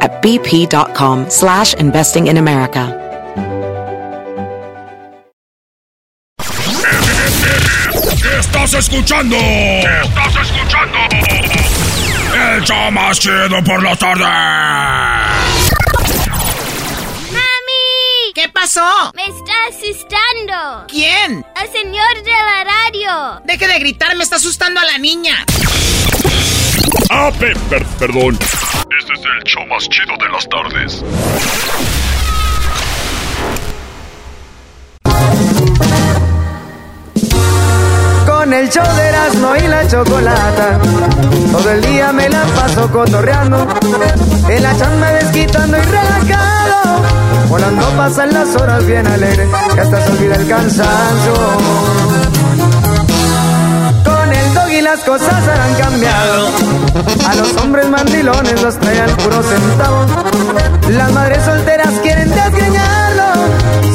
at bp.com slash investing in America. Estás escuchando. Estás escuchando. El show más chido por la tarde. ¡Mami! ¿Qué pasó? Me está asustando. ¿Quién? El señor de la radio. Deje de gritar, me está asustando a la niña. Ah, pe- per- perdón. Este es el show más chido de las tardes. Con el show de Erasmo y la chocolata. Todo el día me la paso cotorreando. En la chamba desquitando y relajado. Volando pasan las horas bien alegre. Que hasta se olvida el cansancio. Y las cosas han cambiado. A los hombres mandilones los traen puro centavo. Las madres solteras quieren desgreñarlo.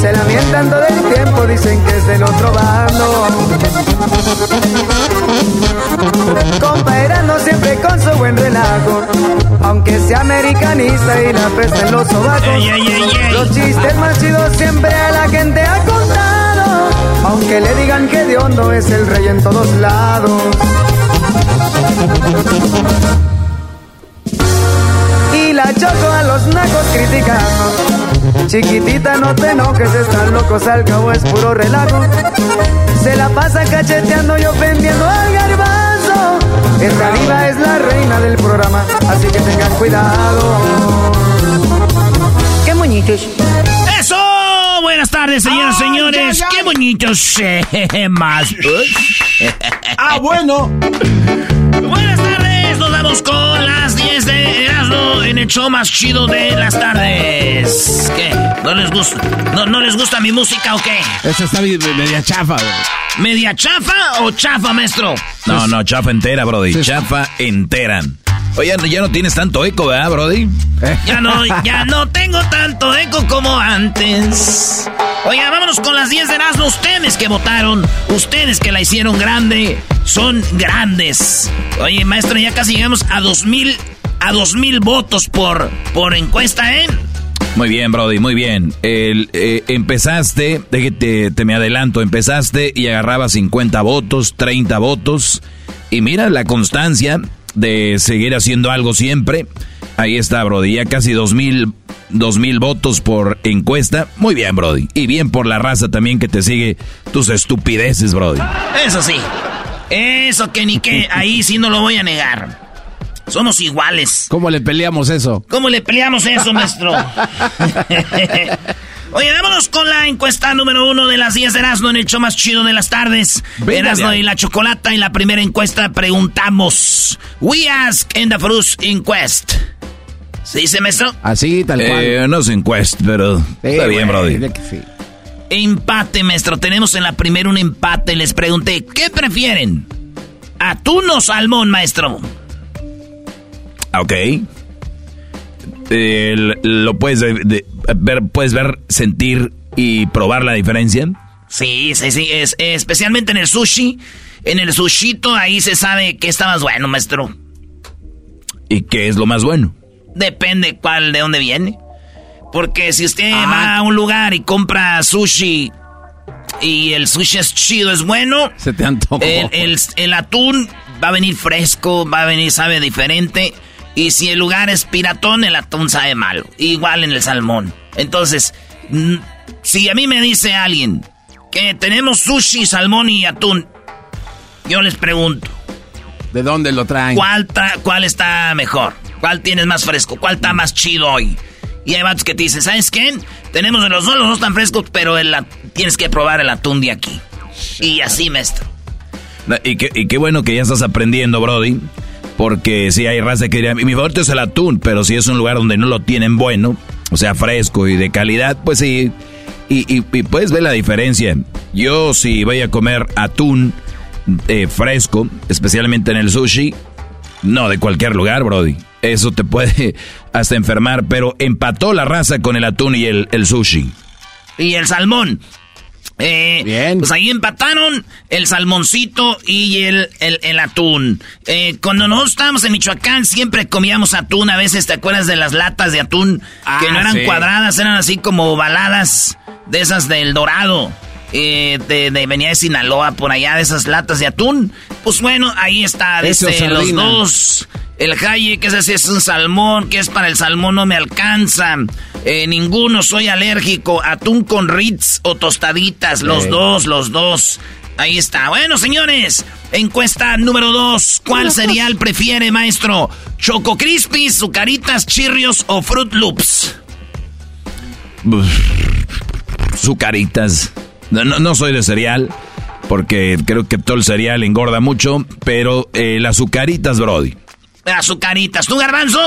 Se lamentan todo el tiempo, dicen que es del otro bando. Compa no siempre con su buen relajo. Aunque sea americanista y la peste en los sobacos. Los chistes más chidos siempre a la gente contado. Aunque le digan que de hondo es el rey en todos lados. Y la choco a los nacos criticando. Chiquitita, no te enojes, están locos, al cabo es puro relajo. Se la pasa cacheteando y ofendiendo al garbanzo. Esta diva es la reina del programa, así que tengan cuidado. ¡Qué! Buenas tardes, señoras y señores. ya, ya. ¡Qué bonitos eh, más! Ah, bueno. Buenas tardes, vamos con las 10 de Erasmo en el show más chido de las tardes. ¿Qué? ¿No les gusta, no, no les gusta mi música o qué? Esa está me- media chafa, güey. ¿Media chafa o chafa, maestro? No, no, chafa entera, Brody. Sí. Chafa entera. Oye, ya no tienes tanto eco, ¿verdad, Brody? Ya no, ya no tengo tanto eco como antes. Oiga, vámonos con las 10 de Erasmo. Ustedes que votaron, ustedes que la hicieron grande, son grandes. Oye, maestro, ya casi llegamos a 2000, a 2000 votos por, por encuesta, ¿eh? Muy bien, Brody, muy bien. El, eh, empezaste, déjate, te me adelanto, empezaste y agarrabas 50 votos, 30 votos. Y mira la constancia de seguir haciendo algo siempre. Ahí está, Brody, ya casi 2000, 2000 votos por encuesta. Muy bien, Brody. Y bien por la raza también que te sigue tus estupideces, Brody. Eso sí. Eso que ni que, ahí sí no lo voy a negar. Somos iguales. ¿Cómo le peleamos eso? ¿Cómo le peleamos eso, maestro? Oye, vámonos con la encuesta número uno de las 10 de Erasmo en el show más chido de las tardes. Venga, Erasmo y la chocolata. En la primera encuesta preguntamos. We ask in the first inquest. ¿Se dice, maestro? Así, tal cual. Eh, no es encuesta, pero Sí, está bien, Brody. de que sí. Empate, maestro. Tenemos en la primera un empate. Les pregunté, ¿qué prefieren? ¿Atún o salmón, maestro? Ok. Eh, lo puedes de- de- ver, puedes ver, sentir y probar la diferencia. Sí, sí, sí. Es, especialmente en el sushi. En el sushito ahí se sabe que está más bueno, maestro. ¿Y qué es lo más bueno? Depende cuál, de dónde viene. Porque si usted Ah. va a un lugar y compra sushi y el sushi es chido, es bueno, Se te antojó. el, el- el atún va a venir fresco, va a venir, sabe diferente. Y si el lugar es piratón, el atún sabe malo. Igual en el salmón. Entonces, si a mí me dice alguien que tenemos sushi, salmón y atún, yo les pregunto. ¿De dónde lo traen? ¿Cuál, cuál está mejor? ¿Cuál tienes más fresco? ¿Cuál está más chido hoy? Y hay vatos que te dicen, ¿sabes qué? Tenemos de los dos, los dos están frescos, pero el, tienes que probar el atún de aquí. Y así, maestro. Y qué, y qué bueno que ya estás aprendiendo, Brody. Porque si hay raza que diría, mi favorito es el atún, pero si es un lugar donde no lo tienen bueno, o sea, fresco y de calidad, pues sí. Y, y, puedes ver la diferencia. Yo si voy a comer atún eh, fresco, especialmente en el sushi, no de cualquier lugar, Brody. Eso te puede hasta enfermar, pero empató la raza con el atún y el sushi. Y el salmón. Eh, Bien. Pues ahí empataron el salmoncito y el, el, atún. Eh, cuando nosotros estábamos en Michoacán siempre comíamos atún. A veces te acuerdas de las latas de atún que no ah, eran cuadradas, eran así como baladas de esas del dorado. Eh, de, venía de Sinaloa por allá de esas latas de atún. Pues bueno, ahí está, dice los dos. El Hayek, ese sí es un salmón, que es para el salmón no me alcanza. Eh, ninguno, soy alérgico. Atún con Ritz o tostaditas, los dos, los dos. Ahí está. Bueno, señores, encuesta número dos. ¿Cuál cereal prefiere, maestro? ¿Choco Crispy, Zucaritas, Chirrios o Fruit Loops? Zucaritas. No, no, soy de cereal, porque creo que todo el cereal engorda mucho, pero eh, las Zucaritas, Brody. Azucaritas. ¿Tú, Garbanzo?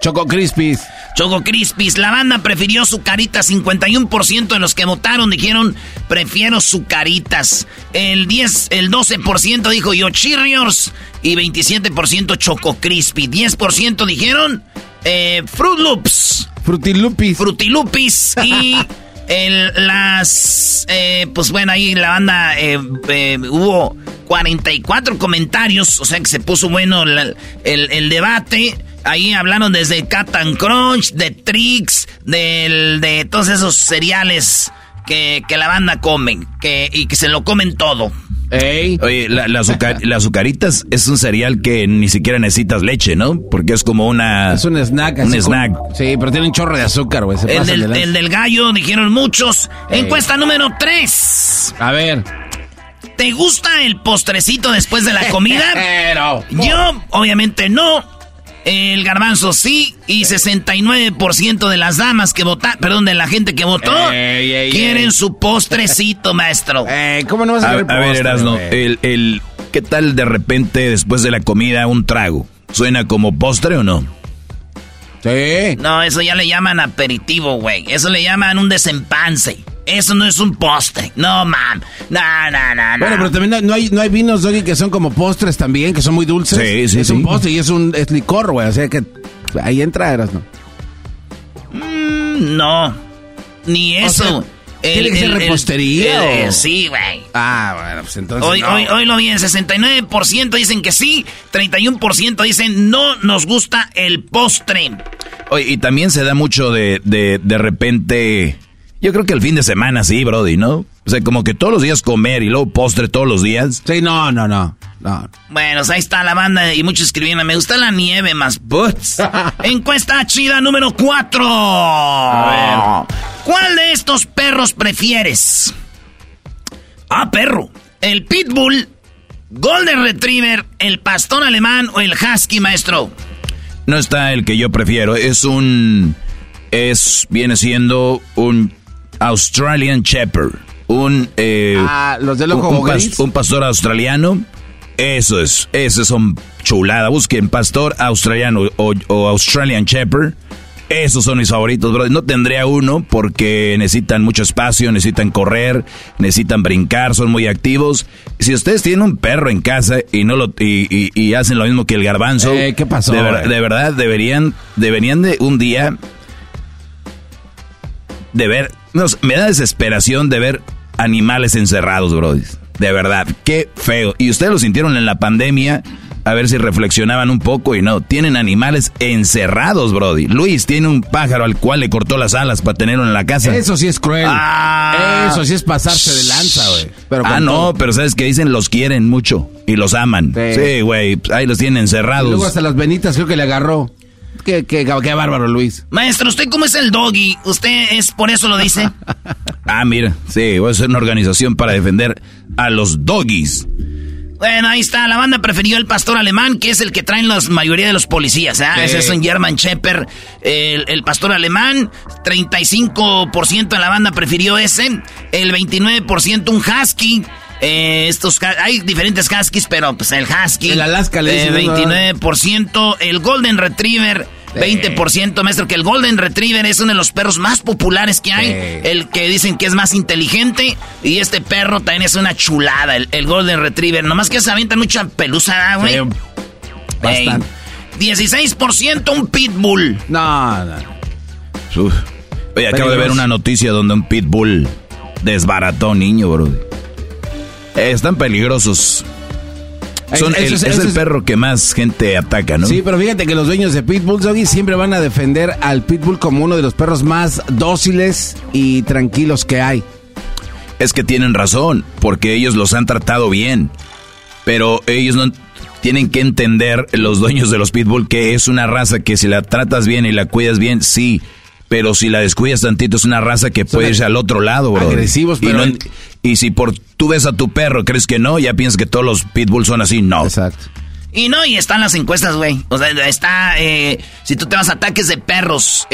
Choco Crispis. Choco Crispis. La banda prefirió Zucaritas. 51% de los que votaron dijeron prefiero Zucaritas. El 10, el 12% dijo yo Cheerios. Y 27% Choco Crispy. 10% dijeron eh, Fruit Loops. Frutilupis. Frutilupis. Y el, las, eh, pues bueno, ahí la banda eh, eh, hubo 44 comentarios, o sea que se puso bueno el, el, debate. Ahí hablaron desde Cat Crunch, de Trix, del, de todos esos cereales que, que la banda comen, que, y que se lo comen todo. Oye, la, la, azucaritas es un cereal que ni siquiera necesitas leche, ¿no? Porque es como una... Es un snack. Un snack. sí, pero tiene un chorro de azúcar, güey. El, del, del gallo, dijeron muchos. Encuesta número 3. A ver. ¿Te gusta el postrecito después de la comida? Yo, obviamente, no. El garbanzo sí, y 69% de las damas que votaron, perdón, de la gente que votó, quieren su postrecito, maestro. ¿Cómo no vas a, a, a ver, Erasno, el, el, ¿qué tal de repente después de la comida un trago? ¿Suena como postre o no? Sí. No, eso ya le llaman aperitivo, güey. Eso le llaman un desempance. Eso no es un postre. No, man. No, no, no, Bueno, pero también no hay, no hay vinos, Doggy, que son como postres también, que son muy dulces. Sí, sí, Es un postre y es un es licor, güey. O sea que ahí entra, eras, ¿no? Mm, no. Ni eso. ¿Tiene que ser repostería? o? sí, güey. Ah, bueno, pues entonces. Hoy, no. hoy, hoy lo vi, en 69% dicen que sí, 31% dicen no nos gusta el postre. Oye, y también se da mucho de, de, de repente yo creo que el fin de semana sí, Brody, ¿no? O sea, como que todos los días comer y luego postre todos los días. Sí, no, no, no. no. Bueno, ahí está la banda y muchos escribieron, me gusta la nieve más butts. Encuesta chida número 4. A ver. ¿Cuál de estos perros prefieres? Ah, perro. El pitbull, golden retriever, el pastor alemán o el husky, maestro. No está el que yo prefiero, es un es viene siendo un Australian Shepherd. Un, eh, ah, los un, un, pastor australiano. Eso es, esos son chulada. Busquen pastor australiano o, Australian Shepherd. Esos son mis favoritos, bro. No tendría uno porque necesitan mucho espacio, necesitan correr, necesitan brincar, son muy activos. Si ustedes tienen un perro en casa y no lo y, hacen lo mismo que el garbanzo, eh, ¿qué pasó? De, de, verdad deberían deberían de un día de ver, me da desesperación de ver animales encerrados, Brody. De verdad, qué feo. Y ustedes lo sintieron en la pandemia, a ver si reflexionaban un poco y no. Tienen animales encerrados, Brody. Luis tiene un pájaro al cual le cortó las alas para tenerlo en la casa. Eso sí es cruel. Ah. Eso sí es pasarse de lanza, güey. Ah, no, pero ¿sabes que dicen? Los quieren mucho y los aman. Sí, güey, ahí los tienen encerrados. Y luego hasta las venitas creo que le agarró. Qué, qué, qué bárbaro, Luis. Maestro, ¿usted cómo es el doggy? ¿Usted es por eso lo dice? ah, mira, sí, voy a hacer una organización para defender a los doggies. Bueno, ahí está, la banda prefirió el pastor alemán, que es el que traen la mayoría de los policías, ¿eh? Ese es un German Shepherd, el, pastor alemán, 35% de la banda prefirió ese, el 29% un husky, eh, estos hay diferentes huskies, pero pues el husky. El Alaska le eh, 29%, el Golden Retriever 20%, maestro, que el Golden Retriever es uno de los perros más populares que hay. El que dicen que es más inteligente. Y este perro también es una chulada, el, Golden Retriever. Nomás que se avienta mucha pelusa, güey. Bastante. 16% un Pitbull. No, no. Oye, acabo de ver una noticia donde un Pitbull desbarató niño, bro. Están peligrosos es, el perro que más gente ataca, ¿no? Sí, pero fíjate que los dueños de Pitbull, Doggy, siempre van a defender al Pitbull como uno de los perros más dóciles y tranquilos que hay. Es que tienen razón, porque ellos los han tratado bien. Pero ellos no tienen que entender, los dueños de los Pitbull, que es una raza que si la tratas bien y la cuidas bien, sí pero si la descuidas tantito es una raza que puede irse al otro lado, bro. Agresivos, pero... Y, si por tú ves a tu perro, crees que no, ya piensas que todos los pitbulls son así, no. Exacto. Y no, y están las encuestas, güey. O sea, está, eh, si tú te vas a ataques de perros,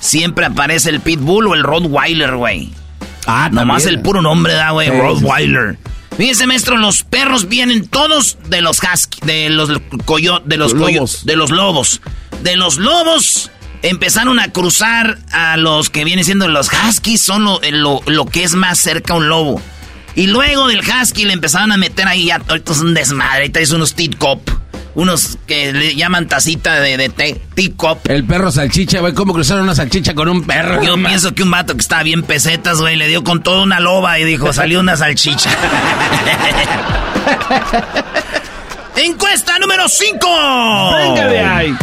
siempre aparece el pitbull o el Rottweiler, güey. Ah, Nomás el puro nombre da, güey, Rottweiler. Fíjense, maestro, los perros vienen todos de los husky, de los coyotes, de los, lobos. de los lobos. De los lobos empezaron a cruzar a los que vienen siendo los huskies, son lo, lo, que es más cerca a un lobo. Y luego del husky le empezaron a meter ahí, ya, ahorita es un desmadre, ahorita es unos cop unos que le llaman tacita de, de cop El perro salchicha, güey, ¿cómo cruzaron una salchicha con un perro? Yo pienso que un vato que estaba bien pesetas, güey, le dio con toda una loba y dijo, salió una salchicha. Encuesta número 5. Venga de ahí.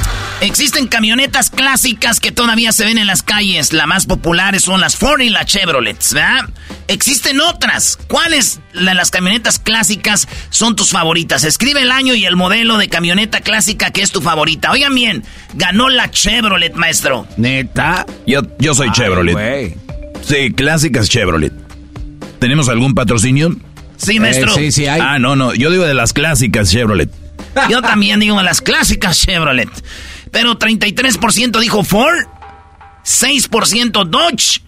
Existen camionetas clásicas que todavía se ven en las calles. Las más populares son las Ford y las Chevrolet, ¿verdad? Existen otras. ¿Cuáles de las camionetas clásicas son tus favoritas? Escribe el año y el modelo de camioneta clásica que es tu favorita. Oigan bien, ganó la Chevrolet, maestro. ¿Neta? Yo, yo soy Chevrolet. Sí, clásicas Chevrolet. ¿Tenemos algún patrocinio? Sí, maestro. Eh, sí, sí hay. Ah, no, no. Yo digo de las clásicas Chevrolet. Yo también digo de las clásicas Chevrolet. Pero 33% dijo Ford, 6% Dodge,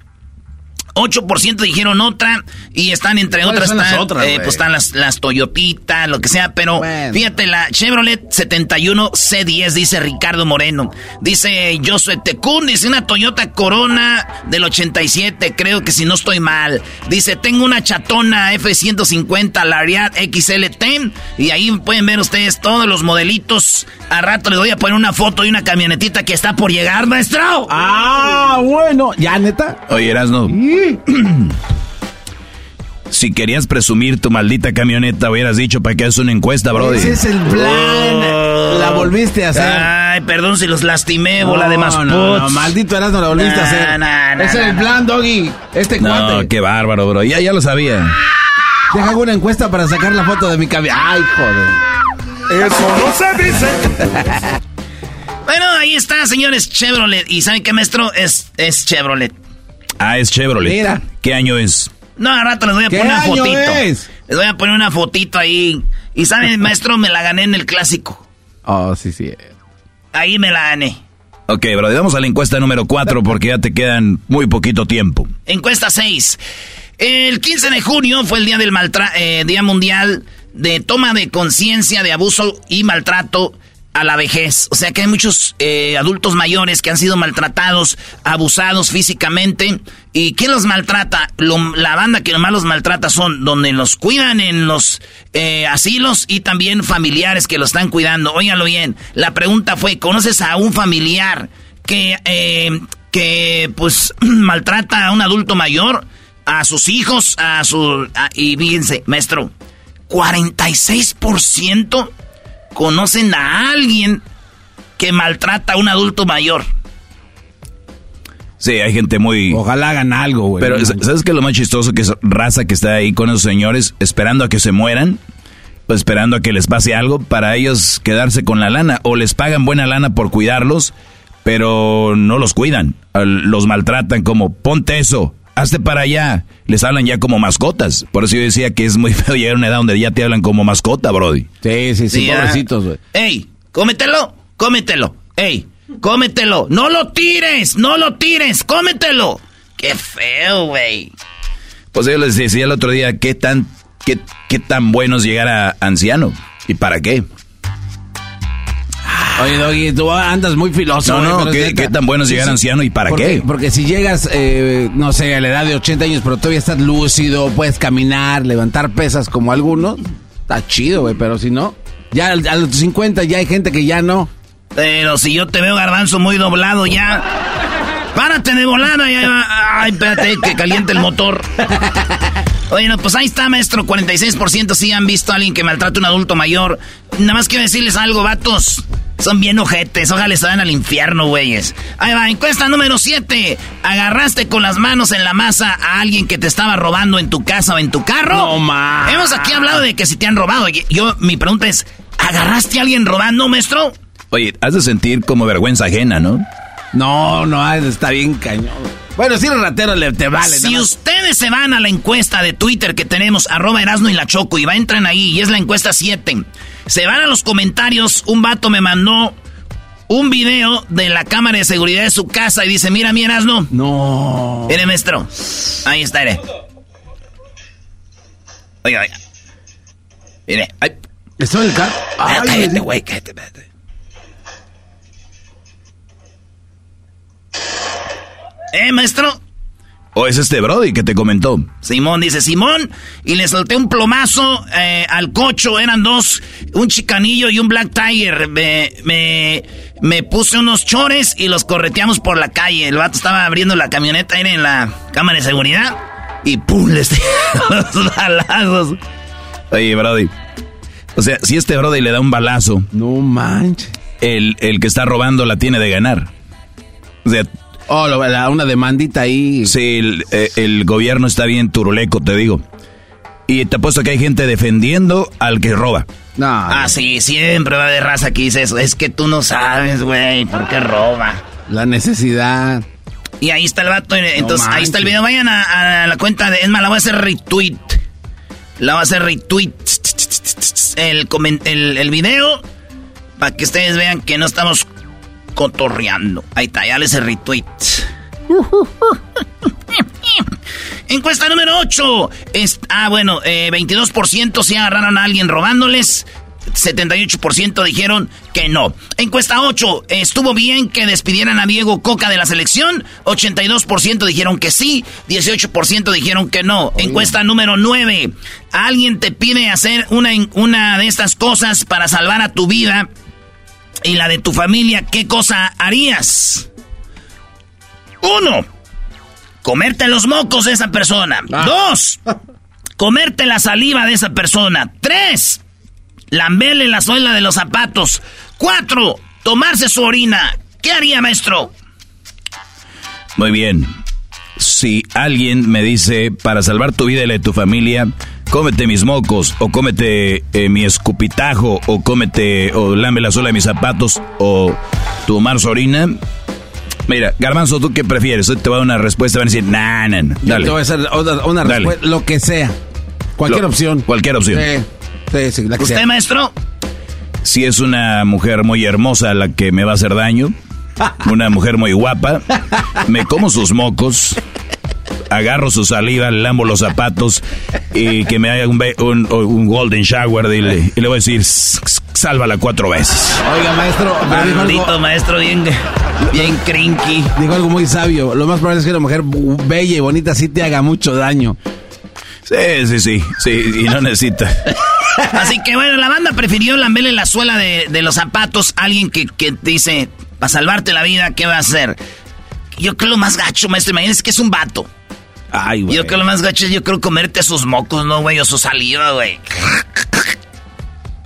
8% dijeron otra y están entre otras, están, otras eh, pues están las, las Toyotitas, lo que sea, pero fíjate, la Chevrolet 71C10 dice Ricardo Moreno. Dice Josué Tecún, dice una Toyota Corona del 87, creo que si no estoy mal. Dice, tengo una chatona F150 Lariat XLT y ahí pueden ver ustedes todos los modelitos. A rato les voy a poner una foto de una camionetita que está por llegar, maestro. Ah, bueno, ya neta. Oye, no si querías presumir tu maldita camioneta, hubieras dicho para que hagas una encuesta, brody. Ese es el plan. la volviste a hacer. Ay, perdón si los lastimé, bola de más no, no, maldito eras, no la volviste a hacer. Ese es el plan, doggy. Este cuate. No, qué bárbaro, bro. Ya, ya lo sabía. Deja una encuesta para sacar la foto de mi camioneta. Ay, joder. Eso no se dice. bueno, ahí está, señores, Chevrolet. ¿Y saben qué, maestro? Es, es Chevrolet. Ah, es Chevrolet. Mira. ¿Qué año es? No, a rato les voy a poner una fotito. Les voy a poner una fotito ahí. Y saben, maestro, me la gané en el clásico. Oh, sí, sí. Ahí me la gané. Ok, bro, vamos a la encuesta número 4 porque ya te quedan muy poquito tiempo. Encuesta 6. El 15 de junio fue el día del maltra eh, Día Mundial de Toma de Conciencia de Abuso y Maltrato a la vejez. O sea que hay muchos eh, adultos mayores que han sido maltratados, abusados físicamente. ¿Y quién los maltrata? la banda que más los maltrata son donde los cuidan en los eh, asilos y también familiares que los están cuidando. Óigalo bien. La pregunta fue, ¿conoces a un familiar que, eh, que pues maltrata a un adulto mayor? A sus hijos, a su... y fíjense, maestro, 46% conocen a alguien que maltrata a un adulto mayor. Sí, hay gente muy... Ojalá hagan algo, güey. Pero ¿sabes qué es lo más chistoso? Que es raza que está ahí con esos señores esperando a que se mueran, esperando a que les pase algo para ellos quedarse con la lana, o les pagan buena lana por cuidarlos, pero no los cuidan, los maltratan como, ponte eso, hazte para allá. Les hablan ya como mascotas. Por eso yo decía que es muy feo llegar a una edad donde ya te hablan como mascota, Brody. Sí, sí, sí, pobrecitos, güey. Ey, cómetelo, cómetelo. Ey, cómetelo. No lo tires, no lo tires, cómetelo. Qué feo, güey. Pues yo les decía el otro día, ¿qué tan, qué, qué tan bueno es llegar a anciano? ¿Y para qué? Oye, Doggy, tú andas muy filoso. No, no, ¿qué, tan bueno es llegar anciano y para qué? Porque si llegas, eh, no sé, a la edad de 80 años, pero todavía estás lúcido, puedes caminar, levantar pesas como algunos, está chido, güey, pero si no, ya a los 50 ya hay gente que ya no. Pero si yo te veo garbanzo muy doblado ya. Párate de volada ya. Ay, espérate, que caliente el motor. Oye, no, pues ahí está, maestro. 46% sí han visto a alguien que maltrata a un adulto mayor. Nada más quiero decirles algo, vatos. Son bien ojetes. Ojalá se vayan al infierno, güeyes. Ahí va, encuesta número 7. ¿Agarraste con las manos en la masa a alguien que te estaba robando en tu casa o en tu carro? No, ma. Hemos aquí hablado de que si te han robado. Yo, mi pregunta es, ¿agarraste a alguien robando, maestro? Oye, has de sentir como vergüenza ajena, ¿no? No, no, está bien cañón. Bueno, si eres ratero, le, te vale. Si ustedes se van a la encuesta de Twitter que tenemos, arroba Erasno y la Choco, y va, entran ahí, y es la encuesta 7. Se van a los comentarios, un vato me mandó un video de la cámara de seguridad de su casa y dice, mira mi Erasno. No. Mire, maestro. Ahí está, mire. Oiga, oiga. Mire, ay. ¿Está en el carro? Cállate, güey, cállate, cállate. ¿Eh, maestro? ¿O es este Brody que te comentó? Simón dice Simón, y le solté un plomazo eh, al cocho, eran dos, un chicanillo y un black tiger. Me, me, me, puse unos chores y los correteamos por la calle. El vato estaba abriendo la camioneta, era en la cámara de seguridad, y ¡pum! les los balazos. Oye, Brody, o sea, si este Brody le da un balazo... No manches. El, el que está robando la tiene de ganar. O sea, Oh, una demandita ahí. Sí, eh, el, gobierno está bien turuleco, te digo. Y te apuesto que hay gente defendiendo al que roba. No. Ah, sí, siempre va de raza que dice eso. Es que tú no sabes, güey, por qué roba. La necesidad. Y ahí está el vato. Entonces, ahí está el video. Vayan a, la cuenta de. Es más, la voy a hacer retweet. La voy a hacer retweet. El, el, el video. Para que ustedes vean que no estamos cotorreando. Ahí está, ya les retweet. Encuesta número 8. ah, bueno, 22% si agarraron a alguien robándoles. 78% dijeron que no. Encuesta 8. ¿Estuvo bien que despidieran a Diego Coca de la selección? 82% dijeron que sí. 18% dijeron que no. Encuesta número 9. ¿Alguien te pide hacer una, una de estas cosas para salvar a tu vida? Y la de tu familia, ¿qué cosa harías? Uno, comerte los mocos de esa persona. Ah. Dos, comerte la saliva de esa persona. Tres, lamberle la suela de los zapatos. Cuatro, tomarse su orina. ¿Qué haría, maestro? Muy bien. Si alguien me dice, para salvar tu vida y la de tu familia, cómete mis mocos, o cómete eh, mi escupitajo, o cómete, o lame la suela de mis zapatos, o tomar su orina. Mira, Garbanzo, ¿tú qué prefieres? Te voy a dar una respuesta, van a decir, nah, nah, dale. Te voy a hacer una, respuesta, lo que sea. Cualquier opción. Cualquier opción. Sí, sí, la que ¿Usted, maestro? Si es una mujer muy hermosa la que me va a hacer daño, una mujer muy guapa, me como sus mocos, agarro su saliva, le lambo los zapatos y que me haga un, un, golden shower y le, y le, voy a decir, sálvala cuatro veces. Oiga, maestro, maldito maestro, bien, bien crinky. Dijo algo muy sabio. Lo más probable es que una mujer bella y bonita sí te haga mucho daño. Sí, sí, sí, sí, y no necesita. Así que bueno, la banda prefirió lamberle la suela de, de los zapatos a alguien que, que dice, para salvarte la vida, ¿qué va a hacer? Yo creo lo más gacho, maestro, imagínese que es un vato. Ay, güey. Yo creo lo más gacho es yo creo comerte sus mocos, ¿no, güey? O su saliva, güey.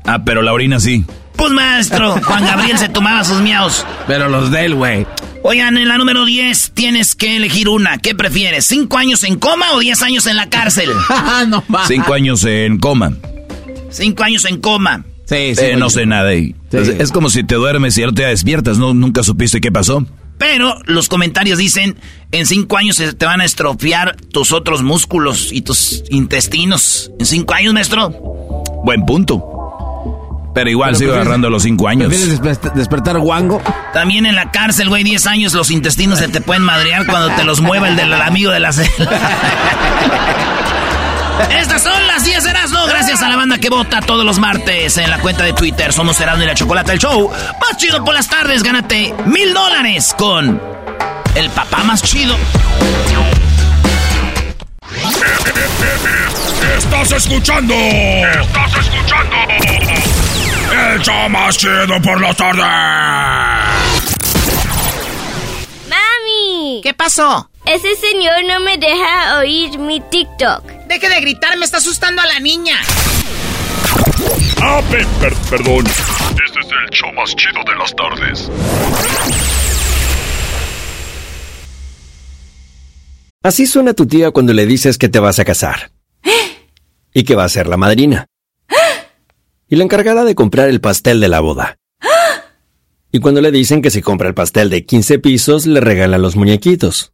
Ah, pero la orina sí. Pues maestro, Juan Gabriel se tomaba sus miaos. Pero los de él, güey. Oigan, en la número 10 tienes que elegir una. ¿Qué prefieres? ¿Cinco años en coma o diez años en la cárcel? no Cinco años en coma. Cinco años en coma. Sí, sí. Eh, no sé nada. Y, Es como si te duermes y ya te despiertas, ¿no? Nunca supiste qué pasó. Pero los comentarios dicen, en cinco años se te van a estropear tus otros músculos y tus intestinos. ¿En cinco años, maestro? Buen punto. Pero igual sigo agarrando los cinco años. ¿Quieres despertar guango? También en la cárcel, güey, 10 años, los intestinos se te pueden madrear cuando te los mueva el del amigo de la celda. Estas son las 10 de Erasmo, gracias a la banda que vota todos los martes en la cuenta de Twitter. Somos Erasmo y la Chocolata, el show más chido por las tardes. Gánate mil dólares con el papá más chido. Estás escuchando. Estás escuchando. El show más chido por la tarde. ¡Mami! ¿Qué pasó? Ese señor no me deja oír mi TikTok. Deje de gritar, me está asustando a la niña. Ah, perdón. Este es el show más chido de las tardes. Así suena tu tía cuando le dices que te vas a casar. Y que va a ser la madrina. Y la encargada de comprar el pastel de la boda. Y cuando le dicen que si compra el pastel de 15 pisos, le regalan los muñequitos.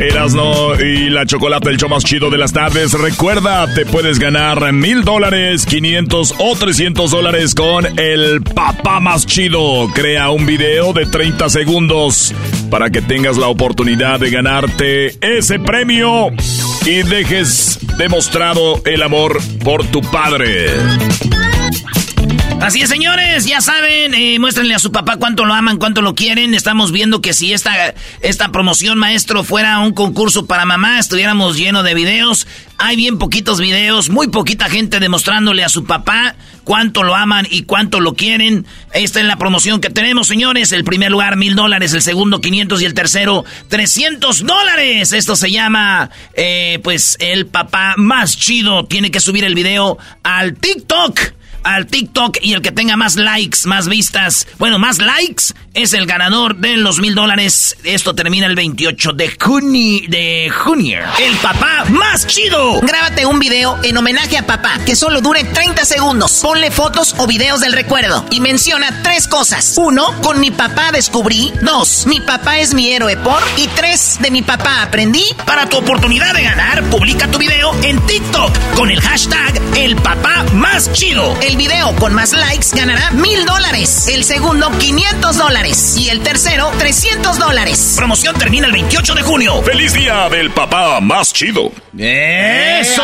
Erasno y la chocolate, el show más chido de las tardes. Recuerda, te puedes ganar mil dólares, 500 o 300 dólares con el papá más chido. Crea un video de 30 segundos para que tengas la oportunidad de ganarte ese premio y dejes demostrado el amor por tu padre. Así es, señores, ya saben, eh, muéstrenle a su papá cuánto lo aman, cuánto lo quieren. Estamos viendo que si esta, esta promoción, maestro, fuera un concurso para mamá, estuviéramos lleno de videos. Hay bien poquitos videos, muy poquita gente demostrándole a su papá cuánto lo aman y cuánto lo quieren. Esta es la promoción que tenemos, señores. El primer lugar, mil dólares, el segundo, 500 y el tercero, 300 dólares. Esto se llama, eh, pues, el papá más chido. Tiene que subir el video al TikTok al TikTok y el que tenga más likes, más vistas, bueno, más likes, es el ganador de los mil dólares. Esto termina el 28 de junio, de junio. El papá más chido. Grábate un video en homenaje a papá que solo dure 30 segundos. Ponle fotos o videos del recuerdo y menciona tres cosas. Uno, con mi papá descubrí. Dos, mi papá es mi héroe por. Y tres, de mi papá aprendí. Para tu oportunidad de ganar, publica tu video en TikTok con el hashtag el papá más chido. El video con más likes ganará mil dólares. El segundo, 500 dólares. Y el tercero, 300 dólares. Promoción termina el 28 de junio. ¡Feliz día del papá más chido! ¡Eso!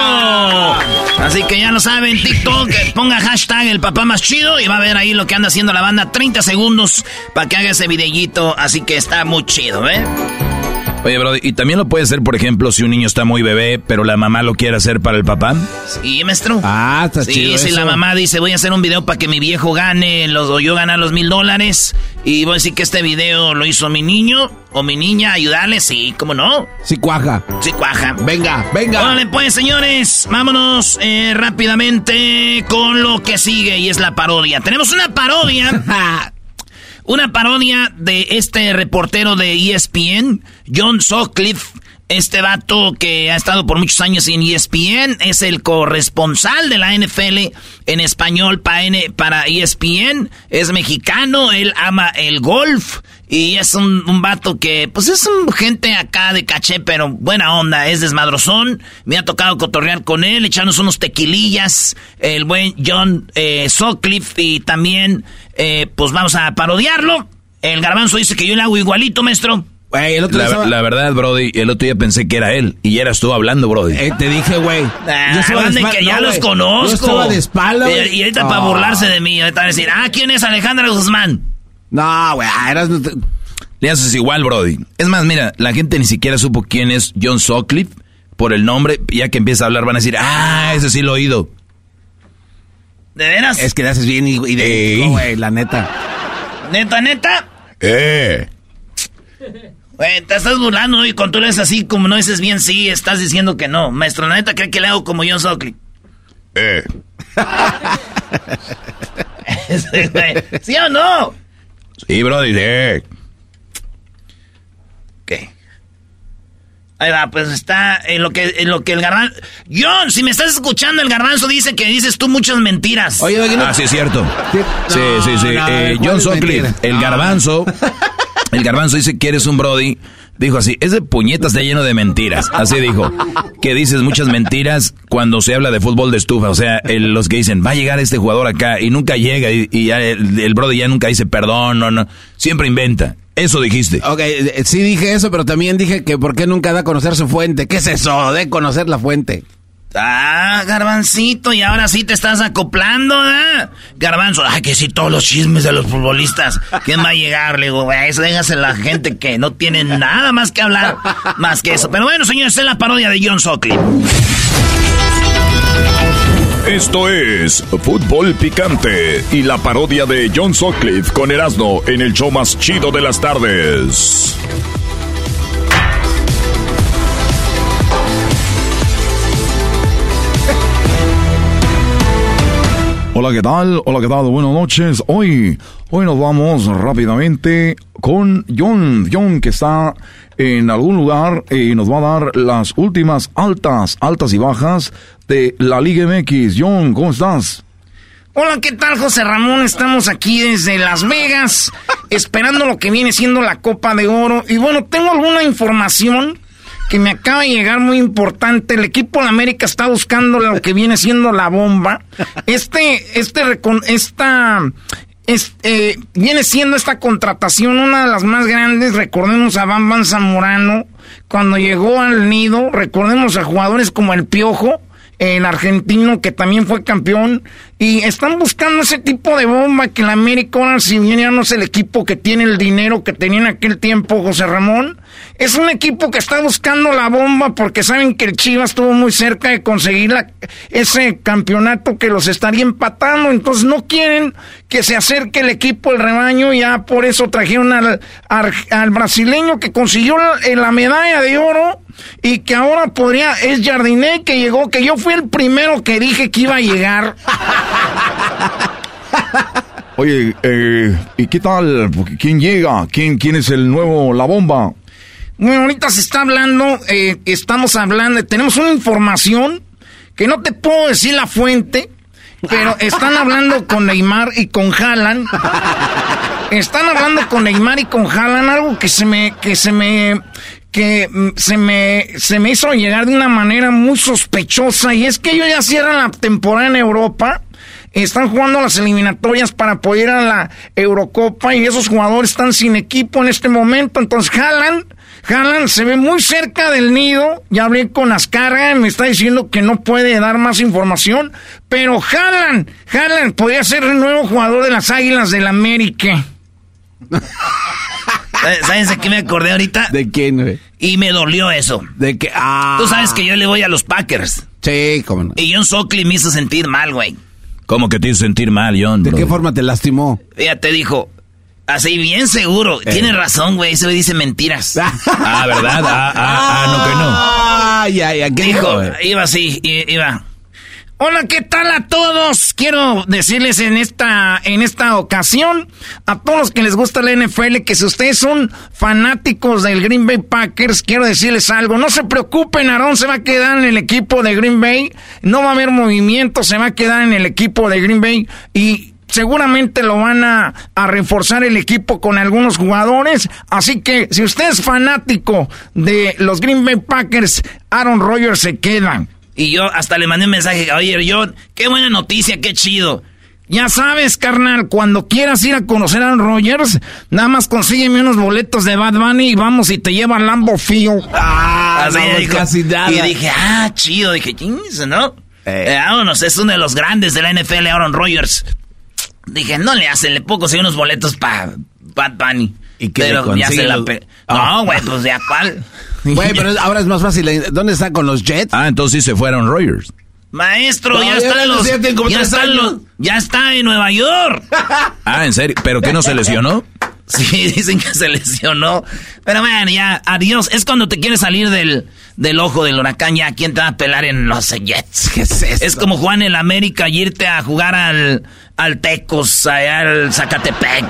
Así que ya lo saben, TikTok, ponga hashtag el papá más chido y va a ver ahí lo que anda haciendo la banda. 30 segundos para que haga ese videíto. Así que está muy chido, ¿eh? Oye, bro, ¿y también lo puede hacer, por ejemplo, si un niño está muy bebé, pero la mamá lo quiere hacer para el papá? Sí, maestro. Ah, está sí, chido si eso. la mamá dice, voy a hacer un video para que mi viejo gane, los, o yo ganar los mil dólares, y voy a decir que este video lo hizo mi niño o mi niña, ayudarle, sí, ¿cómo no? Sí, cuaja. Sí, cuaja. Venga, venga. Órale, pues, señores, vámonos eh, rápidamente con lo que sigue, y es la parodia. Tenemos una parodia... Una parodia de este reportero de ESPN, John Sutcliffe. Este vato que ha estado por muchos años en ESPN es el corresponsal de la NFL en español para ESPN. Es mexicano, él ama el golf y es un, un vato que, pues es un gente acá de caché, pero buena onda, es desmadrozón. Me ha tocado cotorrear con él, echarnos unos tequilillas, el buen John eh, y también, eh, pues vamos a parodiarlo. El garbanzo dice que yo le hago igualito, maestro. El otro La, estaba- la verdad, Brody, el otro día pensé que era él y eras tú hablando, Brody. Eh, te dije, güey. Ah, Yo estaba de manden espal- que ya no, los conozco. Yo estaba de espalda, Y, ahorita para Ah. burlarse de mí, ahorita van a decir, ah, ¿quién es Alejandra Guzmán? No, güey, ah, eras... Le haces igual, Brody. Es más, mira, la gente ni siquiera supo quién es John Sutcliffe por el nombre. Ya que empieza a hablar, van a decir, ah, ese sí lo he oído. ¿De veras? Es que le haces bien y, y de... Ey. güey, la neta. ¿Neta, neta? ¡Eh! Güey, te estás burlando y cuando tú eres así, como no dices bien sí, estás diciendo que no. Maestro, la neta cree que le hago como John Sutcliffe. ¡Eh! ¿Sí o no? Sí, Brody, sí. ¿Qué? Ahí va, pues está en lo que, en lo que el garbanzo... John, si me estás escuchando, el garbanzo dice que dices tú muchas mentiras. Oye, Ah, sí, es cierto. Sí, Sí, sí, sí. no, Eh, ¿cuál John mentira? el No. garbanzo. El garbanzo dice que eres un Brody. Dijo así, ese puñeta está lleno de mentiras. Así dijo. Que dices muchas mentiras cuando se habla de fútbol de estufa. O sea, el- los que dicen, va a llegar este jugador acá y nunca llega y, ya el, el Brody ya nunca dice perdón, no, no. Siempre inventa. Eso dijiste. Ok, eh, sí dije eso, pero también dije que por qué nunca da a conocer su fuente. ¿Qué es eso de conocer la fuente? Ah, garbancito, y ahora sí te estás acoplando, ¿eh? Garbanzo, ay, que sí, todos los chismes de los futbolistas. ¿Quién va a llegar? Le digo, eso déjase la gente que no tiene nada más que hablar, más que eso. Pero bueno, señores, esta es la parodia de John Sockley. Esto es Fútbol Picante y la parodia de John Sutcliffe con Erasmo en el show más chido de las tardes. Hola, ¿qué tal? Hola, ¿qué tal? Buenas noches. Hoy, hoy nos vamos rápidamente con John. John que está en algún lugar y nos va a dar las últimas altas, altas y bajas de la Liga MX. John, ¿cómo estás? Hola, ¿qué tal, José Ramón? Estamos aquí desde Las Vegas, esperando lo que viene siendo la Copa de Oro. Y bueno, tengo alguna información que me acaba de llegar muy importante. El equipo de América está buscando lo que viene siendo la bomba. Este, este, esta, es- eh, viene siendo esta contratación una de las más grandes. Recordemos a Bam Bam Zamorano cuando llegó al nido. Recordemos a jugadores como el Piojo el argentino que también fue campeón y están buscando ese tipo de bomba que la América ahora si bien ya no es el equipo que tiene el dinero que tenía en aquel tiempo José Ramón es un equipo que está buscando la bomba porque saben que el Chivas estuvo muy cerca de conseguir ese campeonato que los estaría empatando entonces no quieren que se acerque el equipo el rebaño ya por eso trajeron al, al, brasileño que consiguió la, la medalla de oro y que ahora podría, es Jardiné que llegó, que yo fui el primero que dije que iba a llegar. Oye, eh, ¿y qué tal? ¿Quién llega? ¿Quién, quién es el nuevo La Bomba? Bueno, ahorita se está hablando, eh, estamos hablando, tenemos una información que no te puedo decir la fuente, pero están hablando con Neymar y con Haaland. Están hablando con Neymar y con Haaland, algo que se me, que se me, que mm, se me, se me hizo llegar de una manera muy sospechosa y es que ellos ya cierran la temporada en Europa. Están jugando las eliminatorias para poder ir a la Eurocopa y esos jugadores están sin equipo en este momento. Entonces, Haaland, Haaland se ve muy cerca del nido. Ya hablé con Azcarra, me está diciendo que no puede dar más información. Pero Haaland, Haaland podría ser el nuevo jugador de las Águilas del América. ¿Sabes de qué me acordé ahorita? ¿De quién, güey? Y me dolió eso. ¿De qué? Ah. Tú sabes que yo le voy a los Packers. Sí, cómo no. Y John Sockley me hizo sentir mal, güey. ¿Cómo que te hizo sentir mal, John? ¿De qué forma te lastimó? Ella te dijo, así bien seguro. Eh. Tiene razón, güey. Ese güey dice mentiras. Ah, ¿verdad? Ah, ah, ah, no que no. Ah, ya, ya. ¿Qué Dijo, dijo? iba así, iba. Hola, ¿qué tal a todos? Quiero decirles en esta, en esta ocasión a todos los que les gusta la NFL que si ustedes son fanáticos del Green Bay Packers, quiero decirles algo. No se preocupen, Aaron se va a quedar en el equipo de Green Bay. No va a haber movimiento, se va a quedar en el equipo de Green Bay y seguramente lo van a, a reforzar el equipo con algunos jugadores. Así que si usted es fanático de los Green Bay Packers, Aaron Rodgers se queda. Y yo hasta le mandé un mensaje, oye, John, qué buena noticia, qué chido. Ya sabes, carnal, cuando quieras ir a conocer a Aaron Rodgers, nada más consígueme unos boletos de Bad Bunny y vamos y te lleva al Lambo Field. Ah, Así no, dijo. casi nada. Y dije, ah, chido. Dije, "Chins, ¿no? Eh. Eh, vámonos, es uno de los grandes de la NFL, Aaron Rodgers. Dije, no le hacen, le puedo conseguir unos boletos para Bad Bunny. ¿Y qué Pero ya se la pe- Ah. No, güey, pues ya cuál. Güey, pero ahora es más fácil. ¿Dónde está con los Jets? Ah, entonces sí se fueron Rogers. Maestro, No, ya los, ya tres está en años. los- ya está en Nueva York. Ah, ¿en serio? ¿Pero qué no se lesionó? Sí, dicen que se lesionó. Pero bueno, ya, adiós. Es cuando te quieres salir del, del ojo del huracán, ya, ¿quién te va a pelar en los Jets? ¿Qué es esto? Es como jugar en el América y irte a jugar al, al Tecos, allá al Zacatepec.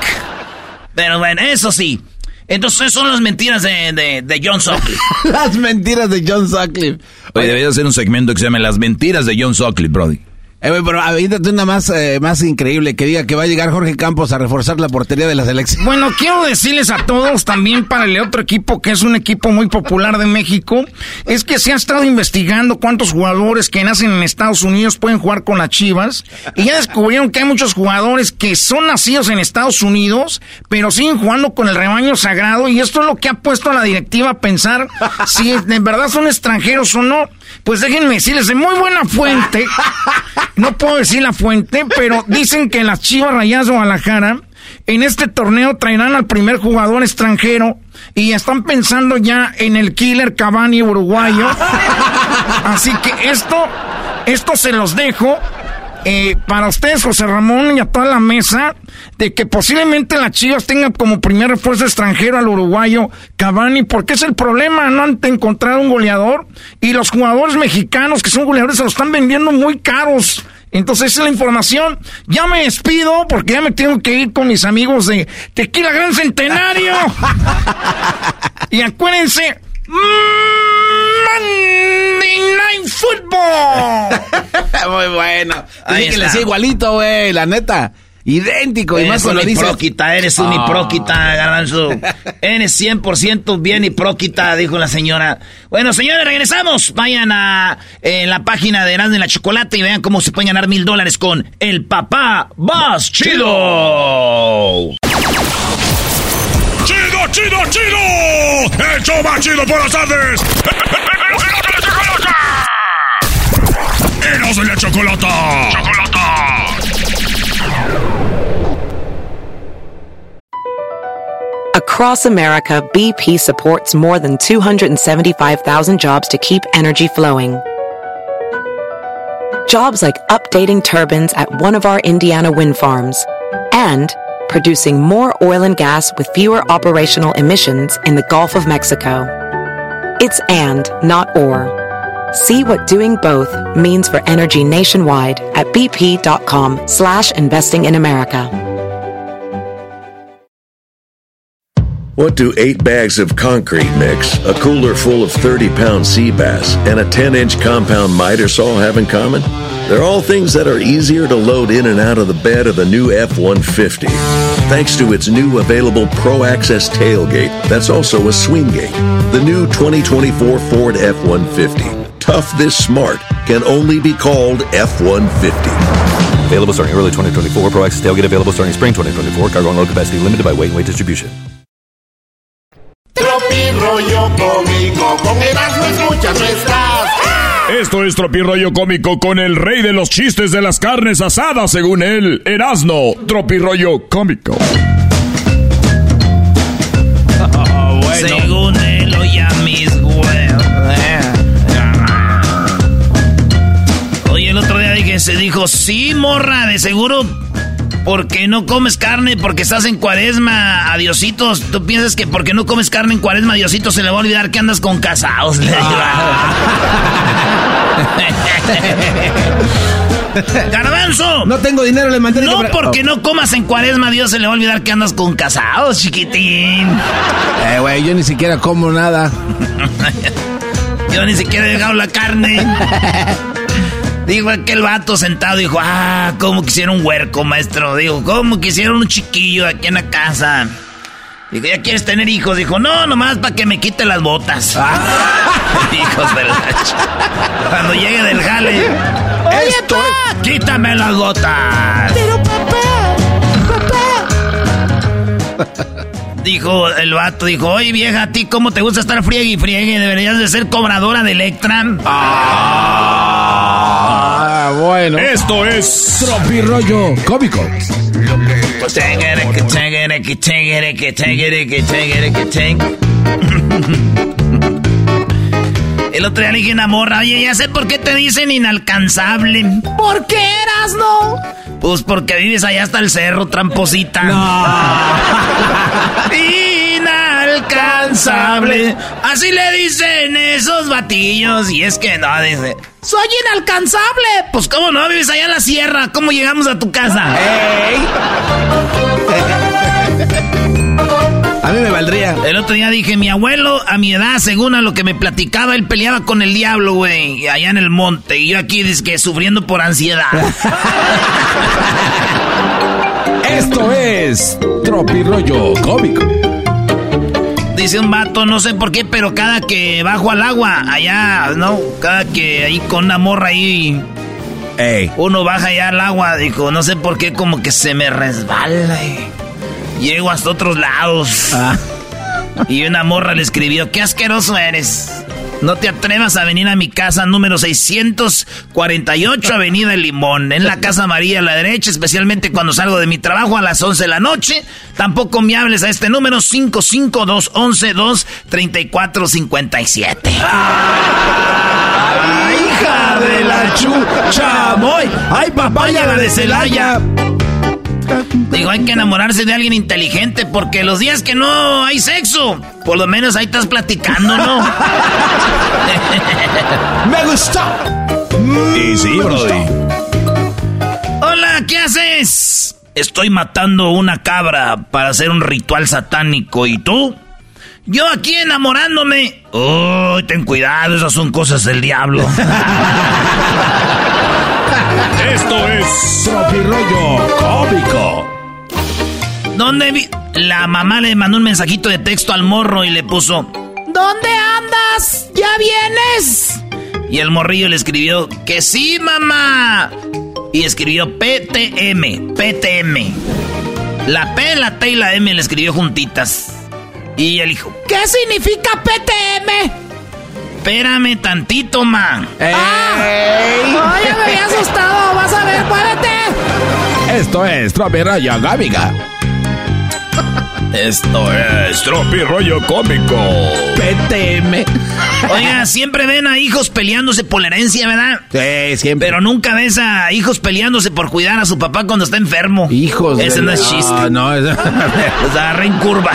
Pero bueno, eso sí. Entonces son las mentiras de, de, de John Sockley. Las mentiras de John Sutcliffe. Oye, debería hacer un segmento que se llame Las mentiras de John Sockley, Brody. Eh, pero avítate una más, eh, más increíble, que diga que va a llegar Jorge Campos a reforzar la portería de la selección. Bueno, quiero decirles a todos también para el otro equipo que es un equipo muy popular de México, es que se ha estado investigando cuántos jugadores que nacen en Estados Unidos pueden jugar con las Chivas y ya descubrieron que hay muchos jugadores que son nacidos en Estados Unidos, pero siguen jugando con el rebaño sagrado y esto es lo que ha puesto a la directiva a pensar si de verdad son extranjeros o no. Pues déjenme decirles de muy buena fuente, no puedo decir la fuente, pero dicen que las Chivas Rayadas de Guadalajara en este torneo traerán al primer jugador extranjero y están pensando ya en el killer Cavani uruguayo. Así que esto, esto se los dejo eh, para ustedes, José Ramón, y a toda la mesa, de que posiblemente las Chivas tengan como primer refuerzo extranjero al uruguayo Cavani, porque es el problema, no han encontrado un goleador y los jugadores mexicanos que son goleadores se los están vendiendo muy caros. Entonces esa es la información. Ya me despido porque ya me tengo que ir con mis amigos de Tequila Gran Centenario. y acuérdense, Monday Night Football. Muy bueno. Dice que le hacía igualito, güey, la neta. Idéntico. y más Eres cuando un dice... hipróquita, eres un Ah. hipróquita, Garbanzo. Eres 100% bien hipróquita, dijo la señora. Bueno, señores, regresamos. Vayan a eh, la página de Erasmo y la Chocolate y vean cómo se pueden ganar mil dólares con el papá más chido. ¡Chido, chido! ¡El show más chido por las tardes! ¡Eros de la chocolata! ¡Chocolata! Across America, BP supports more than 275,000 jobs to keep energy flowing. Jobs like updating turbines at one of our Indiana wind farms and producing more oil and gas with fewer operational emissions in the Gulf of Mexico. It's and, not or. See what doing both means for energy nationwide at bp.com slash investing in America. What do eight bags of concrete mix, a cooler full of 30 pound sea bass, and a 10 inch compound miter saw have in common? They're all things that are easier to load in and out of the bed of the new F 150. Thanks to its new available Pro Access tailgate, that's also a swing gate. The new 2024 Ford F 150. Tough this smart can only be called F 150. Available starting early 2024. Pro Access tailgate available starting spring 2024. Cargo and load capacity limited by weight and weight distribution. Tropi rollo cómico, con Erasmo escuchas no estás. Esto es Tropirroyo Cómico con el rey de los chistes de las carnes asadas, según él, Erasno. Tropirroyo Cómico. Según él, oye mis huevos. Oye, el otro día dije, se dijo, sí, morra, de seguro porque no comes carne, porque estás en cuaresma, adiositos. ¿Tú piensas que porque no comes carne en cuaresma, adiositos, se le va a olvidar que andas con casados? Le Garbanzo. No tengo dinero, le mandé. No porque no comas en cuaresma, Dios se le va a olvidar que andas con casados, chiquitín. Eh, güey, yo ni siquiera como nada. yo ni siquiera he dejado la carne. Dijo aquel vato sentado, dijo, ah, cómo quisiera un huerco, maestro. Dijo, cómo quisiera un chiquillo aquí en la casa. Dijo, ¿ya quieres tener hijos? Dijo, no, nomás para que me quite las botas. Ah. Hijos de la Cuando llegue del jale. Oye, pa, quítame las botas. Pero papá, papá. Dijo el vato, dijo, oye vieja, ¿a ti cómo te gusta estar friegue y friegue? Deberías de ser cobradora de Electra. Ah, bueno. Esto es Tropirollo Cómico. El otro día le dije a una morra, oye, ya sé por qué te dicen inalcanzable. ¿Por qué eras, no? Pues porque vives allá hasta el cerro, tramposita. inalcanzable. Así le dicen esos batillos. Y es que no, dice. Soy inalcanzable. Pues cómo no, vives allá en la sierra. ¿Cómo llegamos a tu casa? A mí me valdría. El otro día dije, mi abuelo, a mi edad, según a lo que me platicaba, él peleaba con el diablo, güey, allá en el monte. Y yo aquí, dice que sufriendo por ansiedad. Esto es Tropirollo Cómico. Dice un vato, no sé por qué, pero cada que bajo al agua, allá, ¿no? Cada que ahí con una morra ahí. Uno baja allá al agua, dijo, no sé por qué, como que se me resbala. Eh. Llego hasta otros lados. Ah. Y una morra le escribió, qué asqueroso eres. No te atrevas a venir a mi casa número 648 Avenida Limón, en la Casa María a la derecha, especialmente cuando salgo de mi trabajo a las 11 de la noche. Tampoco me hables a este número 55211-23457. ¡Ay, hija de la chucha! ¡Ay, papaya la de Celaya! Digo, hay que enamorarse de alguien inteligente porque los días que no hay sexo, por lo menos ahí estás platicando, ¿no? Me gustó. Y sí, Brody. Hola, ¿qué haces? Estoy matando una cabra para hacer un ritual satánico. ¿Y tú? Yo aquí enamorándome. Oh, ten cuidado, esas son cosas del diablo. Esto es Rollo Cómico. ¿Dónde vi? La mamá le mandó un mensajito de texto al morro y le puso: ¿Dónde andas? ¿Ya vienes? Y el morrillo le escribió: Que sí, mamá. Y escribió PTM, PTM. La P, la T y la M le escribió juntitas. Y él dijo: ¿Qué significa PTM? Espérame tantito, man. ¡Ey! ¡Ay, ya me había asustado! ¡Vas a ver, muévete! Esto es Tropi Rollo Cómico. Esto es Tropi Rollo Cómico. PTM. Oiga, siempre ven a hijos peleándose por la herencia, ¿verdad? Sí, siempre. Pero nunca ves a hijos peleándose por cuidar a su papá cuando está enfermo. Hijos. Ese no es chiste. Ah, no, es... o sea, en curva.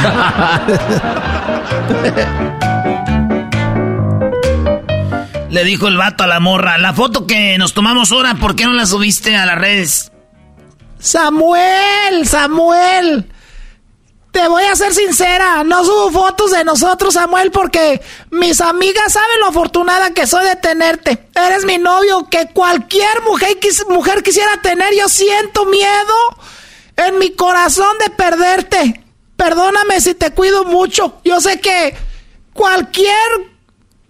Le dijo el vato a la morra, la foto que nos tomamos ahora, ¿por qué no la subiste a las redes? Samuel, Samuel. Te voy a ser sincera, no subo fotos de nosotros, Samuel, porque mis amigas saben lo afortunada que soy de tenerte. Eres mi novio que cualquier mujer, mujer quisiera tener. Yo siento miedo en mi corazón de perderte. Perdóname si te cuido mucho. Yo sé que cualquier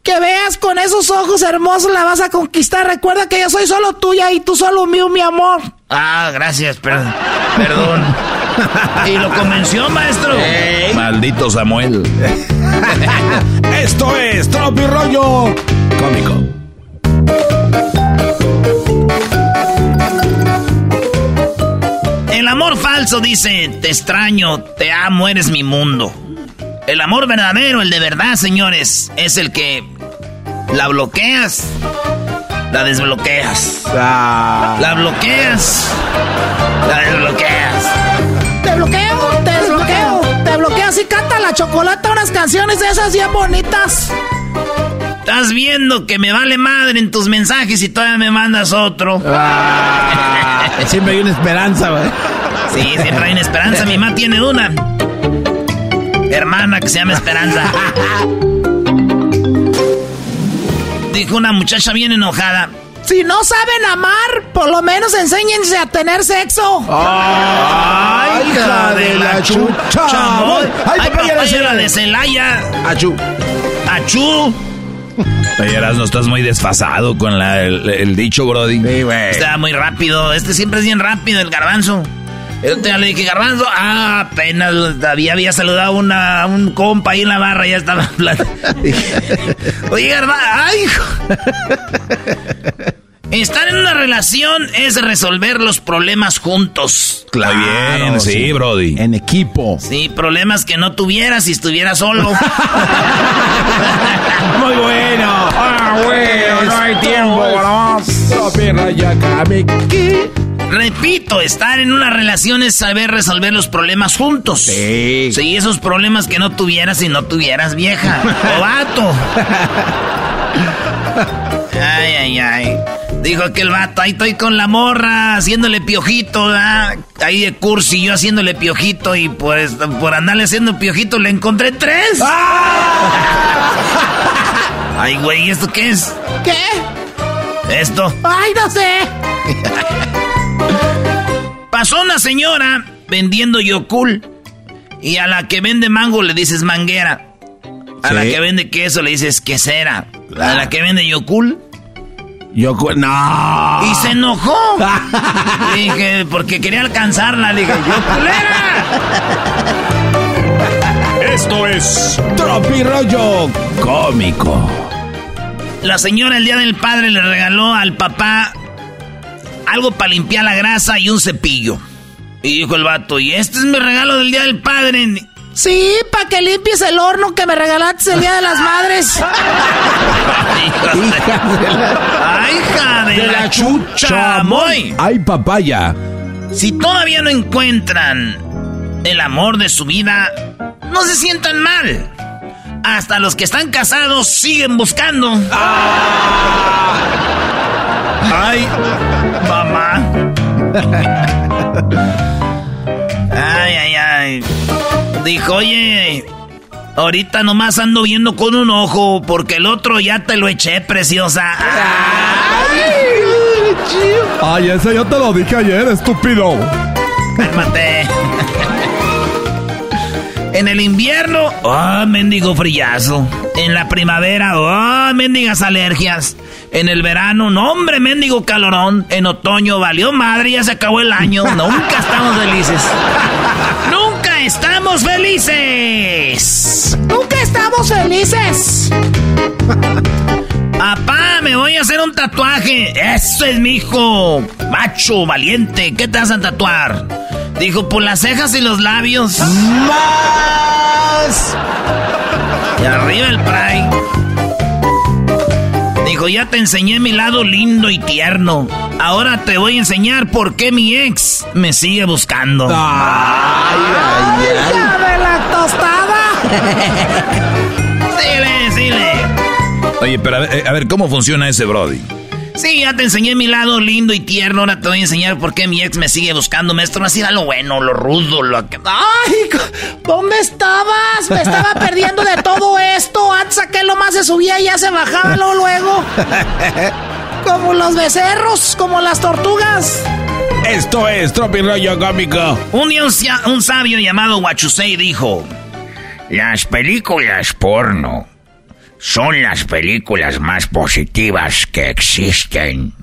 que veas con esos ojos hermosos la vas a conquistar. Recuerda que yo soy solo tuya y tú solo mío, mi amor. Ah, gracias, perdón. perdón. y lo convenció, maestro. Maldito Samuel. Esto es Tropi Rollo Cómico. El amor falso dice, te extraño, te amo, eres mi mundo. El amor verdadero, el de verdad, señores, es el que la bloqueas, la desbloqueas. Ah. La bloqueas, la desbloqueas. Te bloqueo, te desbloqueo, te bloqueas y canta la chocolata unas canciones de esas bien bonitas. Estás viendo que me vale madre en tus mensajes y todavía me mandas otro. Ah, siempre hay una esperanza, güey. Sí, siempre hay una esperanza. Mi mamá tiene una hermana que se llama Esperanza. Dijo una muchacha bien enojada. Si no saben amar, por lo menos enséñense a tener sexo. ¡Ay, hija de la chucha! ¡Ay, papaya la de Celaya! ¡Achú! ¡Achú! Oye, no estás muy desfasado con la, el, el, dicho, Brody. Sí, güey. Está muy rápido. Este siempre es bien rápido, el garbanzo. El otro día le dije, garbanzo, ah, apenas había, había saludado a, un compa ahí en la barra, ya estaba hablando. Oye, garbanzo, ay, hijo. Estar en una relación es resolver los problemas juntos. Claro, bien, sí, sí, Brody. En equipo. Sí, problemas que no tuvieras si estuvieras solo. Muy bueno. Ah, bueno, no hay tiempo Repito, estar en una relación es saber resolver los problemas juntos. Sí. Sí, esos problemas que no tuvieras si no tuvieras vieja o vato. Ay, ay, ay. Dijo aquel vato, ahí estoy con la morra, haciéndole piojito, ¿verdad? Ahí de cursi, yo haciéndole piojito y pues por andarle haciendo piojito le encontré tres. ¡Ah! Ay, güey, ¿esto qué es? ¿Qué? Esto. Ay, no sé. Pasó una señora vendiendo yocul y a la que vende mango le dices manguera. A Sí. la que vende queso le dices quesera. A la que vende yocul Yo, cu- no. y se enojó. Dije, porque quería alcanzarla. Dije, yoculera. Esto es Tropi rollo cómico. La señora el día del padre le regaló al papá algo para limpiar la grasa y un cepillo. Y dijo el vato, y este es mi regalo del día del padre. Sí, para que limpies el horno que me regalaste el Día de las Madres. ¡Ay, hija de, la, chucha! Moy! Ay, papaya. Si todavía no encuentran el amor de su vida, no se sientan mal. Hasta los que están casados siguen buscando. ¡Ay, mamá! ¡Ay, ay, ay! Dijo, oye, ahorita nomás ando viendo con un ojo porque el otro ya te lo eché, preciosa. Ay, ese yo te lo dije ayer, estúpido. Cálmate. En el invierno, oh, mendigo frillazo. En la primavera, oh, mendigas alergias. En el verano, no, hombre, mendigo calorón. En otoño, valió madre, ya se acabó el año. Nunca estamos felices. Nunca estamos felices. Nunca estamos felices. Papá, me voy a hacer un tatuaje. Eso es mi hijo. Macho, valiente. ¿Qué te vas a tatuar? Dijo, por las cejas y los labios. ¡Más! Y arriba el Pride. Dijo, ya te enseñé mi lado lindo y tierno. Ahora te voy a enseñar por qué mi ex me sigue buscando. Ay, ay, ay. ¡Hija de la tostada! Dile, dile. Oye, pero a ver, eh, a ver, ¿cómo funciona ese Brody? Sí, ya te enseñé mi lado lindo y tierno. Ahora te voy a enseñar por qué mi ex me sigue buscando. Maestro, no hacía lo bueno, lo rudo, lo que... ¡Ay! ¿Dónde estabas? Me estaba perdiendo de todo esto. Antes saqué lo más se subía y ya se bajaba luego, luego. Como los becerros, como las tortugas. Esto es Tropi rollo cómico. Un un sabio llamado Wachusei dijo... Las películas porno son las películas más positivas que existen.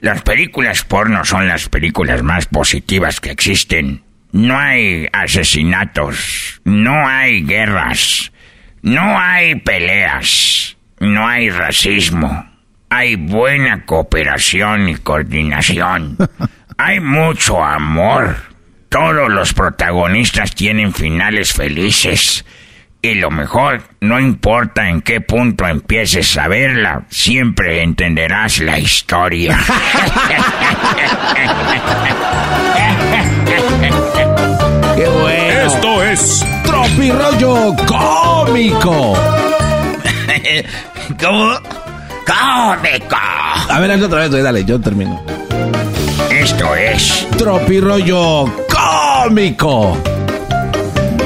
Las películas porno son las películas más positivas que existen. No hay asesinatos, no hay guerras, no hay peleas, no hay racismo. Hay buena cooperación y coordinación. Hay mucho amor. Todos los protagonistas tienen finales felices. Y lo mejor, no importa en qué punto empieces a verla, siempre entenderás la historia. ¡Qué bueno! Esto es Tropirollo Cómico. ¿Cómo? ¡Cómico! A ver, hazlo otra vez, dale, yo termino. Esto es Tropirollo Cómico.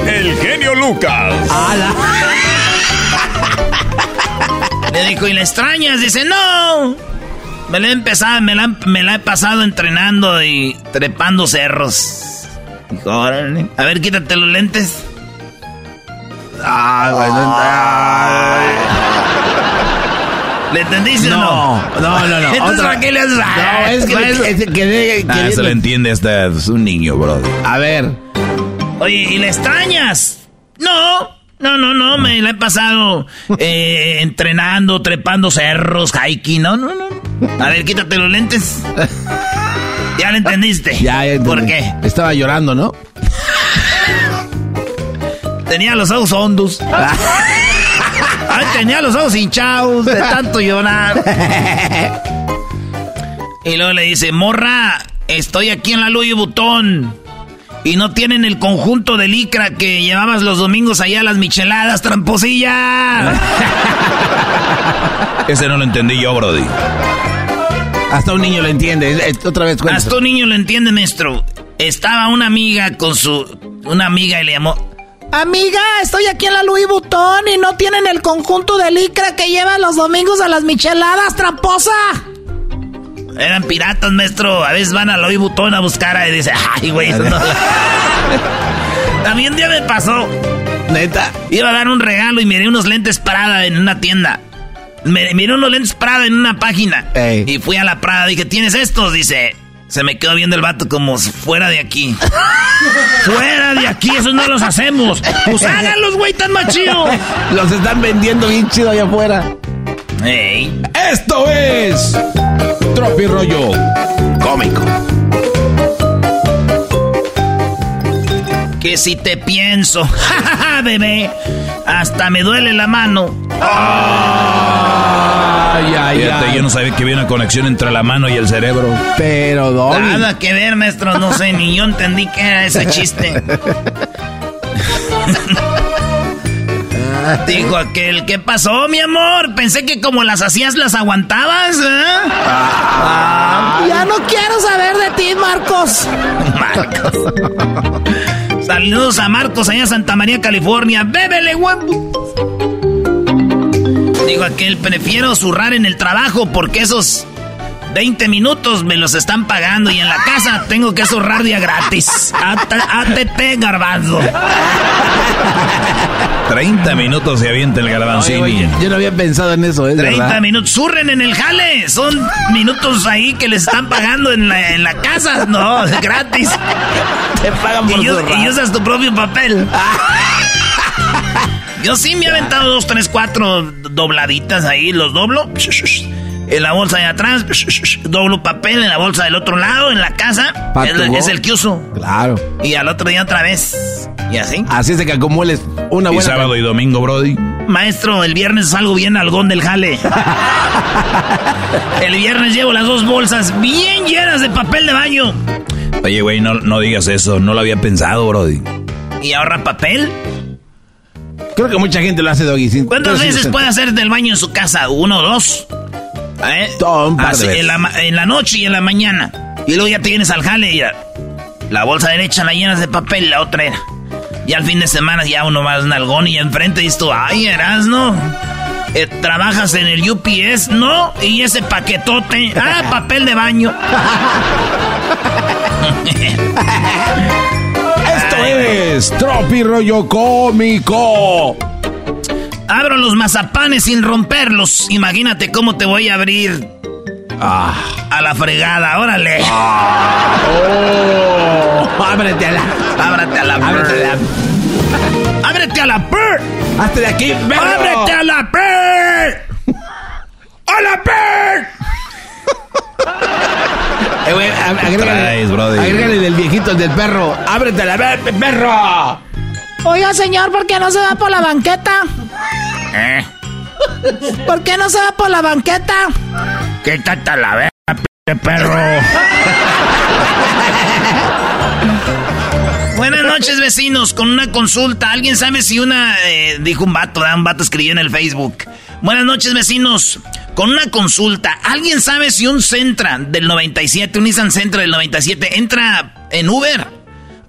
el genio Lucas. Le dijo, ¿y la extrañas? Dice, no. Me la he empezado, me la, me la he pasado entrenando y trepando cerros. Dijo, órale. A ver, quítate los lentes. Ah, güey, ¿Le entendiste o no? No, no, no. Entonces, ¿para qué le haces? No, es que, Maestro. es que quedé- Ah, quedé- se le entiende hasta es un niño, bro. A ver. Oye, ¿y la extrañas? No, no, no, no, me la he pasado eh, entrenando, trepando cerros, hiking, no, no, no. A ver, quítate los lentes. ¿Ya lo entendiste? Ya, ya entendí. ¿Por qué? Estaba llorando, ¿no? Tenía los ojos hondos. Ay, tenía los ojos hinchados de tanto llorar. Y luego le dice, morra, estoy aquí en la Louis Vuitton. Y no tienen el conjunto de licra que llevabas los domingos allá a las micheladas, tramposilla. Ese no lo entendí yo, Brody. Hasta un niño lo entiende. Es- es- Otra vez cuenta. Hasta un niño lo entiende, maestro. Estaba una amiga con su... Una amiga y le llamó... Amiga, estoy aquí en la Louis Vuitton y no tienen el conjunto de licra que llevan los domingos a las micheladas, tramposa. Eran piratas, maestro. A veces van a Louis Vuitton a buscar y dice, ay, güey, no". También día me pasó. Neta. Iba a dar un regalo y miré unos lentes Prada en una tienda. Me- miré unos lentes Prada en una página. Y fui a la Prada. Dije, ¿tienes estos? Dice, se me quedó viendo el vato como fuera de aquí. fuera de aquí, esos no los hacemos. Pues háganlos, güey, tan machido. Los están vendiendo bien chido allá afuera. Ey. Esto es Tropirollo Cómico. Que si te pienso, jajaja, bebé, hasta me duele la mano. Ay, ay, Fíjate, ay. yo no sabía que había una conexión entre la mano y el cerebro. Pero, Doggy. Nada que ver, maestro, no sé, ni yo entendí que era ese chiste. Dijo aquel, ¿qué pasó, mi amor? Pensé que como las hacías, las aguantabas, ¿eh? Ya no quiero saber de ti, Marcos. Marcos. Saludos a Marcos allá en Santa María, California. ¡Bébele, huevo! Digo aquel, prefiero zurrar en el trabajo porque esos 20 minutos me los están pagando y en la casa tengo que zurrar día gratis. AT- ATT, garbanzo. 30 minutos se avienta el garbanzini. yo no había pensado en eso, ¿es 30 verdad? minutos, zurren en el jale. Son minutos ahí que les están pagando en la, en la casa. No, es gratis. Te pagan por y, y usas tu propio papel. Yo sí me he aventado dos, tres, cuatro dobladitas ahí, los doblo. En la bolsa de atrás, doblo papel en la bolsa del otro lado, en la casa. Es, el que uso. Claro. Y al otro día otra vez. Y así. Así es de que acumules una Y buena... sábado y domingo, Brody. Maestro, el viernes salgo bien algón del jale. el viernes llevo las dos bolsas bien llenas de papel de baño. Oye, güey, no, no digas eso. No lo había pensado, Brody. ¿Y ahorra papel? Creo que mucha gente lo hace, Doggy. sin- ¿Cuántas veces puede hacer del baño en su casa? ¿Uno o dos? ¿Eh? Todo, un par de Así, veces. En la, ma- en la noche y en la mañana. Y luego ya te vienes al jale y ya, la bolsa derecha la llenas de papel, la otra era. Y al fin de semana ya uno más nalgón y enfrente dices tú, ay, Erasno, eh, ¿trabajas en el UPS? No, y ese paquetote, ah, papel de baño. Esto es Tropirollo Cómico. Abro los mazapanes sin romperlos. Imagínate cómo te voy a abrir Ah. a la fregada, órale. Oh, ábrete a la... Ábrate a la Ábrete a la... ¡Ábrete a la per! ¡Hazte de aquí, perro! ¡Ábrete a la per! ¡A la per! Eh, güey, ag- agrégale, agrégale del viejito, el del perro. ¡Ábrete a la ver, perro! Oiga, señor, ¿por qué no se va por la banqueta? ¿Eh? ¿Por qué no se va por la banqueta? ¿Qué tata la verga, p perro? Buenas noches, vecinos. Con una consulta. ¿Alguien sabe si una... eh, dijo un vato, ¿verdad? un vato escribió en el Facebook. Buenas noches, vecinos. Con una consulta. ¿Alguien sabe si un Sentra del 97, un Nissan Sentra del 97, entra en Uber?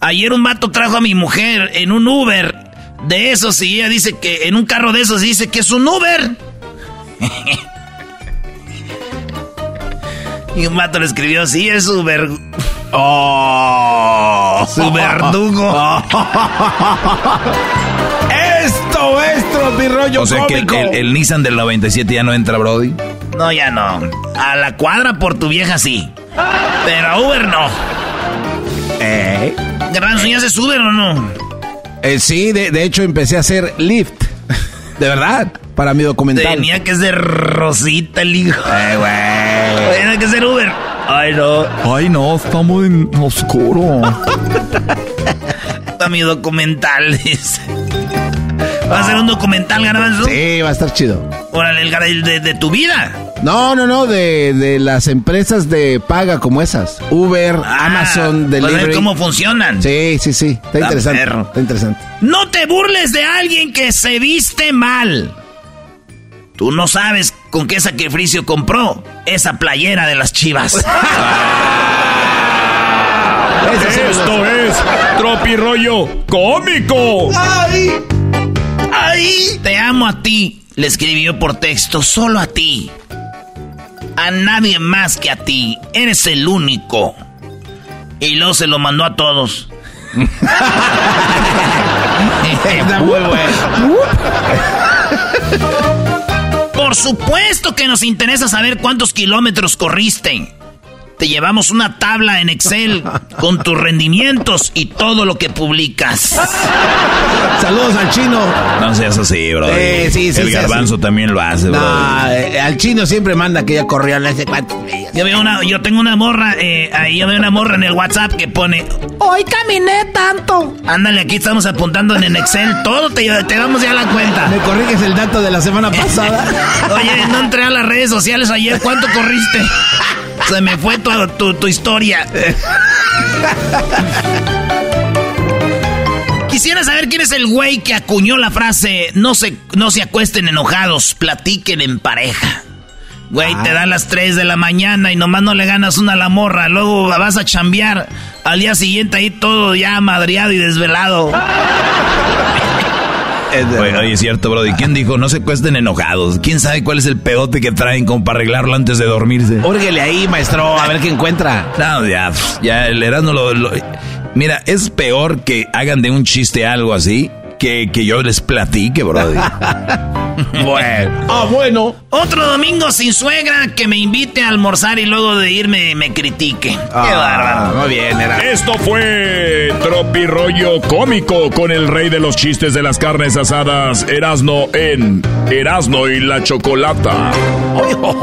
Ayer un vato trajo a mi mujer en un Uber de esos y ella dice que... En un carro de esos dice que es un Uber. y un vato le escribió, sí, es Uber... ¡Oh! Su verdugo. Esto es tropirollo O sea que el, cómico. el- el Nissan del 97 ya no entra, Brody. No, ya no. A la cuadra por tu vieja sí. Pero a Uber no. ¿Eh? ¿ya haces Uber o no? Eh, sí, de, de hecho empecé a hacer Lyft. De verdad, para mi documental. Tenía que ser Rosita el hijo. Tenía que ser Uber. Ay, no. Ay, no, estamos en oscuro. Para mi documental, dice. ¿Va a ser un documental, Garbanzo? Sí, va a estar chido. Órale, el de, de tu vida. No, no, no, de, de las empresas de paga como esas. Uber, Amazon, Vas a ver Delivery. cómo funcionan. Sí, sí, sí. Está interesante. perro. Está interesante. No te burles de alguien que se viste mal. Tú no sabes con qué sacrificio compró esa playera de las chivas. Esto es Tropirollo Cómico. ¡Ay! ¡Ay! Te amo a ti. Le escribió por texto, solo a ti. A nadie más que a ti. Eres el único. Y luego se lo mandó a todos. Está muy bueno. Por supuesto que nos interesa saber cuántos kilómetros corriste. Te llevamos una tabla en Excel con tus rendimientos y todo lo que publicas. Saludos al chino. No seas así, Brody. Eh, sí, sí, El sí, garbanzo también lo hace, Brody. No, eh, al chino siempre manda que ya sé cuántos días. Yo veo una, yo tengo una morra, eh, ahí yo veo una morra en el WhatsApp que pone, Hoy caminé tanto. ándale, aquí estamos apuntando en el Excel, todo te, te damos ya la cuenta. ¿Me corriges el dato de la semana pasada? Oye, no entré a las redes sociales ayer, ¿cuánto corriste? Se me fue tu, tu, tu historia. Quisiera saber quién es el güey que acuñó la frase no se, no se acuesten enojados, platiquen en pareja. Güey, te da las 3 de la mañana y nomás no le ganas una a la morra, luego vas a chambear. Al día siguiente ahí todo ya madriado y desvelado. Oye, oye, es cierto, Brody. ¿Quién dijo no se cuesten enojados? ¿Quién sabe cuál es el pedote que traen como para arreglarlo antes de dormirse? Órguele ahí, maestro, a ver qué encuentra. No, ya, ya, el Erasmo lo, lo- Mira, es peor que hagan de un chiste algo así que, que yo les platique, Brody. Bueno. Ah, bueno. Otro domingo sin suegra que me invite a almorzar y luego de irme me critique. Qué bárbaro. Muy bien, era. Esto fue Tropirollo Cómico con el rey de los chistes de las carnes asadas, Erasno en Erasno y la Chocolata. ¡Erasno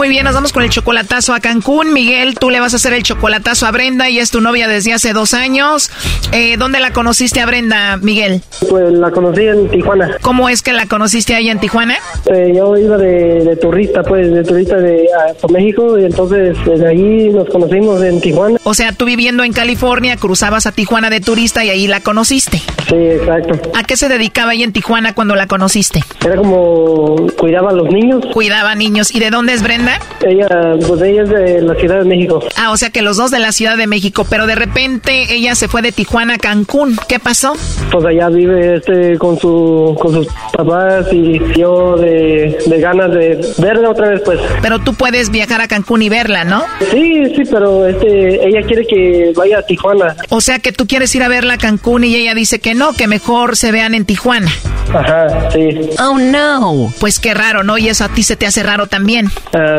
Muy bien, nos vamos con el chocolatazo a Cancún. Miguel, tú le vas a hacer el chocolatazo a Brenda y es tu novia desde hace dos años. Eh, ¿Dónde la conociste a Brenda, Miguel? Pues la conocí en Tijuana. ¿Cómo es que la conociste ahí en Tijuana? Eh, yo iba de, turista, pues, de turista de a, México y entonces desde ahí nos conocimos en Tijuana. O sea, tú viviendo en California, cruzabas a Tijuana de turista y ahí la conociste. Sí, exacto. ¿A qué se dedicaba ahí en Tijuana cuando la conociste? Era como cuidaba a los niños. Cuidaba niños. ¿Y de dónde es Brenda? Ella, pues ella es de la Ciudad de México. Ah, o sea que los dos de la Ciudad de México, pero de repente ella se fue de Tijuana a Cancún. ¿Qué pasó? Pues allá vive este con su con sus papás y yo de, de ganas de verla otra vez, pues. Pero tú puedes viajar a Cancún y verla, ¿no? Sí, sí, pero este ella quiere que vaya a Tijuana. O sea que tú quieres ir a verla a Cancún y ella dice que no, que mejor se vean en Tijuana. Ajá, sí. Oh no. Pues qué raro, ¿no? Y eso a ti se te hace raro también.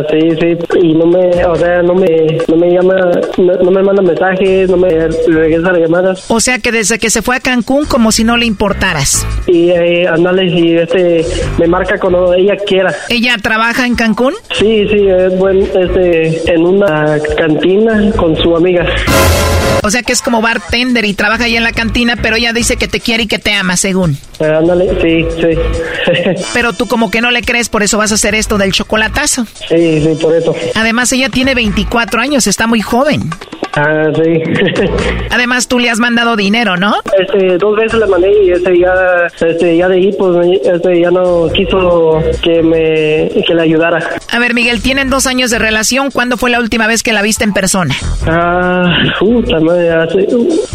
Sí, sí. Y no me, o sea, no me, no me llama, no, me manda mensajes, no me regresa las llamadas. O sea que desde que se fue a Cancún como si no le importaras. Y eh, andale, y este, me marca cuando ella quiera. ¿Ella trabaja en Cancún? Sí, sí, es buen, este, en una cantina con su amiga. O sea que es como bartender y trabaja ahí en la cantina, pero ella dice que te quiere y que te ama, según. Eh, ándale, sí, sí. pero tú como que no le crees, por eso vas a hacer esto del chocolatazo. Sí, Además, ella tiene 24 años, está muy joven. Ah, sí. Además, tú le has mandado dinero, ¿no? Este, dos veces le mandé y ese ya, este, ya de ahí, pues, este, ya no quiso que me, que le ayudara. A ver, Miguel, tienen dos años de relación. ¿Cuándo fue la última vez que la viste en persona? Ah, puta madre, hace,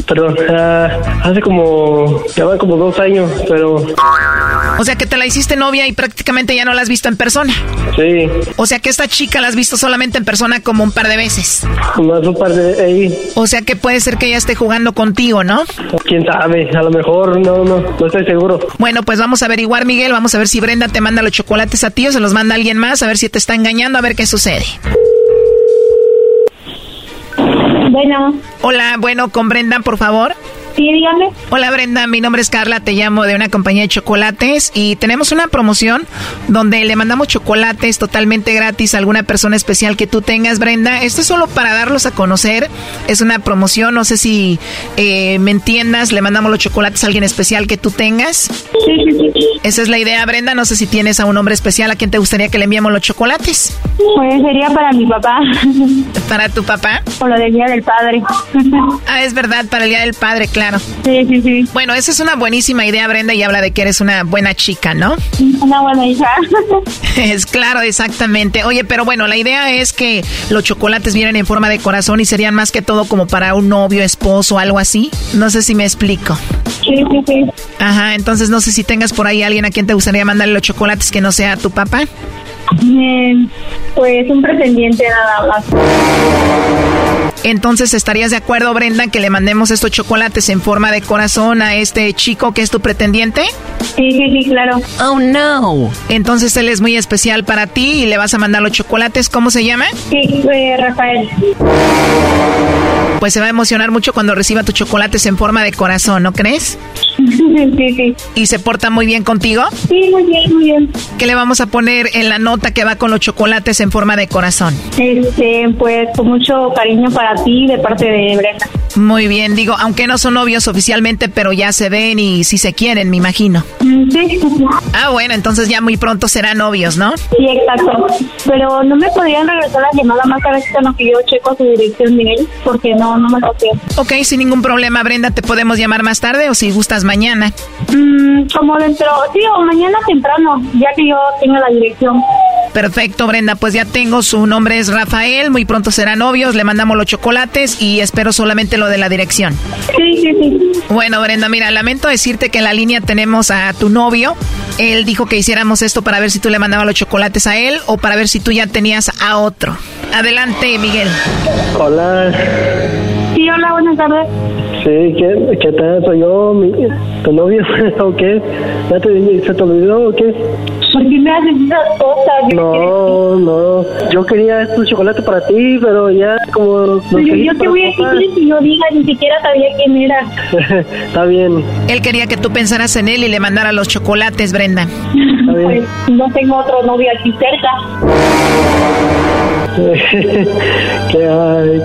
perdón, ah, hace como, ya van como dos años, pero... O sea que te la hiciste novia y prácticamente ya no la has visto en persona. Sí. O sea que esta chica la has visto solamente en persona como un par de veces. Más un par de ahí. O sea que puede ser que ella esté jugando contigo, ¿no? Quién sabe, a lo mejor no, no, no estoy seguro. Bueno, pues vamos a averiguar, Miguel. Vamos a ver si Brenda te manda los chocolates a ti o se los manda alguien más, a ver si te está engañando, a ver qué sucede. Bueno. Hola, bueno, con Brenda, por favor. Sí, dígame. Hola Brenda, mi nombre es Carla, te llamo de una compañía de chocolates y tenemos una promoción donde le mandamos chocolates totalmente gratis a alguna persona especial que tú tengas, Brenda. Esto es solo para darlos a conocer, es una promoción, no sé si eh, me entiendas, le mandamos los chocolates a alguien especial que tú tengas. Sí, sí, sí. Esa es la idea, Brenda, no sé si tienes a un hombre especial a quien te gustaría que le enviemos los chocolates. Pues sería para mi papá. ¿Para tu papá? Por lo del Día del Padre. ah, es verdad, para el Día del Padre, claro. Sí, sí, sí. Bueno, esa es una buenísima idea, Brenda, y habla de que eres una buena chica, ¿no? Una buena hija. es claro, exactamente. Oye, pero bueno, la idea es que los chocolates vienen en forma de corazón y serían más que todo como para un novio, esposo, algo así. No sé si me explico. Sí, sí, sí. Ajá, entonces no sé si tengas por ahí alguien a quien te gustaría mandarle los chocolates que no sea tu papá. Pues un pretendiente nada más. Entonces, ¿estarías de acuerdo, Brenda, que le mandemos estos chocolates en forma de corazón a este chico que es tu pretendiente? Sí, sí, sí, claro. Oh, no. Entonces, él es muy especial para ti y le vas a mandar los chocolates. ¿Cómo se llama? Sí, eh, Rafael. Pues se va a emocionar mucho cuando reciba tus chocolates en forma de corazón, ¿no crees? Sí, sí. ¿Y se porta muy bien contigo? Sí, muy bien, muy bien. ¿Qué le vamos a poner en la nota que va con los chocolates en forma de corazón? Este, pues con mucho cariño para ti de parte de Brenda. Muy bien, digo, aunque no son novios oficialmente, pero ya se ven y si se quieren, me imagino. Mm, sí. Ah, bueno, entonces ya muy pronto serán novios, ¿no? Sí, exacto. Pero no me podrían regresar la llamada más a veces que yo checo su dirección de él, porque no, no me lo sé. Ok, sin ningún problema, Brenda, te podemos llamar más tarde o si gustas mañana. Mm, como dentro, sí, o mañana temprano, ya que yo tengo la dirección. Perfecto, Brenda, pues ya tengo su nombre es Rafael, muy pronto serán novios, le mandamos los chocolates y espero solamente lo de la dirección. Sí, sí, sí. Bueno, Brenda, mira, lamento decirte que en la línea tenemos a tu novio. Él dijo que hiciéramos esto para ver si tú le mandabas los chocolates a él o para ver si tú ya tenías a otro. Adelante, Miguel. Hola. Sí, hola, buenas tardes. Sí, ¿qué, qué tal? ¿Soy yo, mi, tu novio o qué? ¿Ya te, se te olvidó o qué? ¿Por qué me haces esas cosas? No, no. Yo quería estos chocolate para ti, pero ya como... Pero yo te voy a decir si no digas, ni siquiera sabía quién era. Está bien. Él quería que tú pensaras en él y le mandara los chocolates, Brenda. Pues no tengo otro novio aquí cerca. que ay,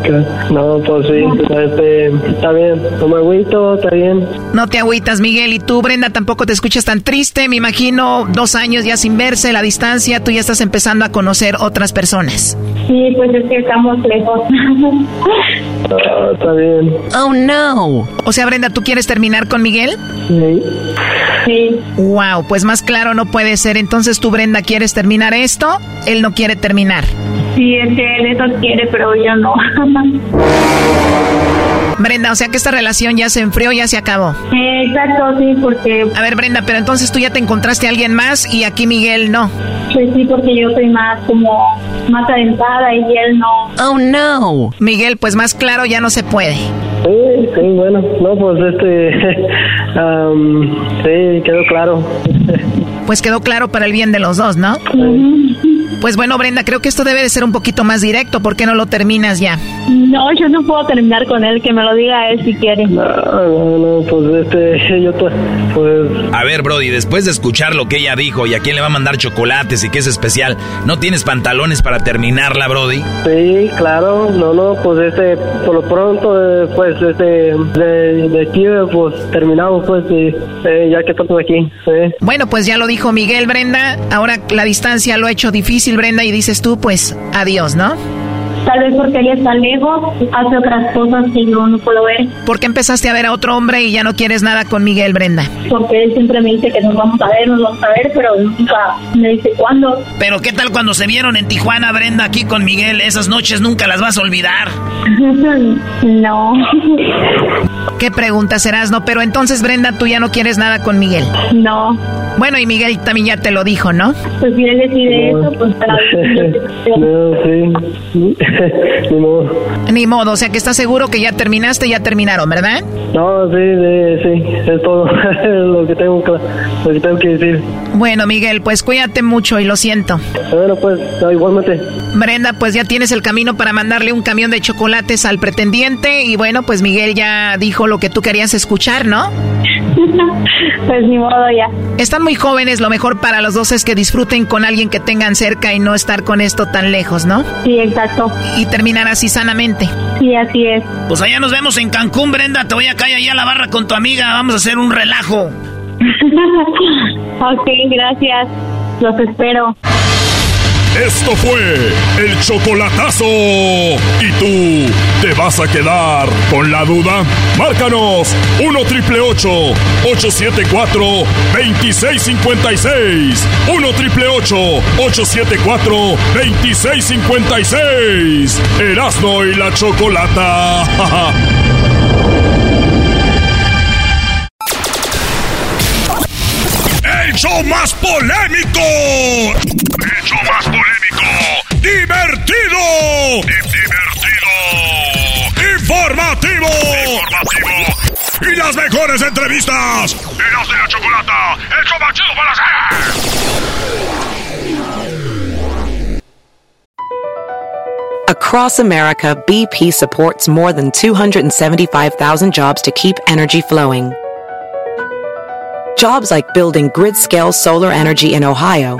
no, pues sí, este, está bien, no me agüito, está bien. No te agüitas, Miguel, y tú, Brenda, tampoco te escuchas tan triste, me imagino, dos años ya sin verse, la distancia, tú ya estás empezando a conocer otras personas. Sí, pues es que estamos lejos. Ah, está bien. Oh, no. O sea, Brenda, ¿tú quieres terminar con Miguel? Sí. Sí. Wow, pues más claro no puede ser. Entonces tú, Brenda, ¿quieres terminar esto? Él no quiere terminar. Sí, él eso quiere, pero yo no. Brenda, o sea que esta relación ya se enfrió, ya se acabó. Exacto, sí, porque... A ver, Brenda, pero entonces tú ya te encontraste a alguien más y aquí Miguel no. Pues sí, porque yo soy más como más adentrada y él no. Oh, no. Miguel, pues más claro ya no se puede. Sí, sí, bueno, no, pues este, sí, quedó claro. Pues quedó claro para el bien de los dos, ¿no? Pues bueno, Brenda, creo que esto debe de ser un poquito más directo. ¿Por qué no lo terminas ya? No, yo no puedo terminar con él, que me lo diga él si quiere. No, no, no, pues este, yo pues... A ver, Brody, después de escuchar lo que ella dijo y a quién le va a mandar chocolates y qué es especial, ¿no tienes pantalones para terminarla, Brody? Sí, claro, no, no, pues este, por lo pronto, eh, pues este, de, de aquí, pues terminamos, pues, y, eh, ya que estamos aquí. Bueno, pues ya lo dijo Miguel, Brenda, ahora la distancia lo ha hecho difícil, Brenda, y dices tú, pues, adiós, ¿no? Tal vez porque ella está lejos, hace otras cosas que yo no puedo ver. ¿Por qué empezaste a ver a otro hombre y ya no quieres nada con Miguel, Brenda? Porque él siempre me dice que nos vamos a ver, nos vamos a ver, pero nunca me dice cuándo. Pero ¿qué tal cuando se vieron en Tijuana, Brenda, aquí con Miguel? Esas noches nunca las vas a olvidar. no. ¿Qué pregunta serás, no? Pero entonces, Brenda, tú ya no quieres nada con Miguel. No. Bueno, y Miguel también ya te lo dijo, ¿no? Pues si él decide eso, pues para... no, sí. Ni modo. Ni modo, o sea que estás seguro que ya terminaste, ya terminaron, ¿verdad? No, sí, sí, sí, es todo lo que tengo lo que tengo que decir. Bueno, Miguel, pues cuídate mucho y lo siento. Bueno, pues, igualmente. Brenda, pues ya tienes el camino para mandarle un camión de chocolates al pretendiente y bueno, pues Miguel ya dijo lo que tú querías escuchar, ¿no? pues ni modo ya. Están muy jóvenes, lo mejor para los dos es que disfruten con alguien que tengan cerca y no estar con esto tan lejos, ¿no? Sí, exacto. Y terminar así sanamente. Sí, así es. Pues allá nos vemos en Cancún, Brenda. Te voy a caer allá a la barra con tu amiga. Vamos a hacer un relajo. ok, gracias. Los espero. Esto fue el chocolatazo. ¿Y tú te vas a quedar con la duda? Márcanos 1 triple 874 2656. 1 triple 874 2656. Erasno y la chocolata. ¡El show más polémico! ¡El show más polémico! ¡Divertido! ¡Divertido! ¡Informativo! ¡Informativo! ¡Y las mejores entrevistas! ¡Eras de la chocolata! ¡El show más chido para hacer! Across America, BP supports more than 275,000 jobs to keep energy flowing. Jobs like building grid-scale solar energy in Ohio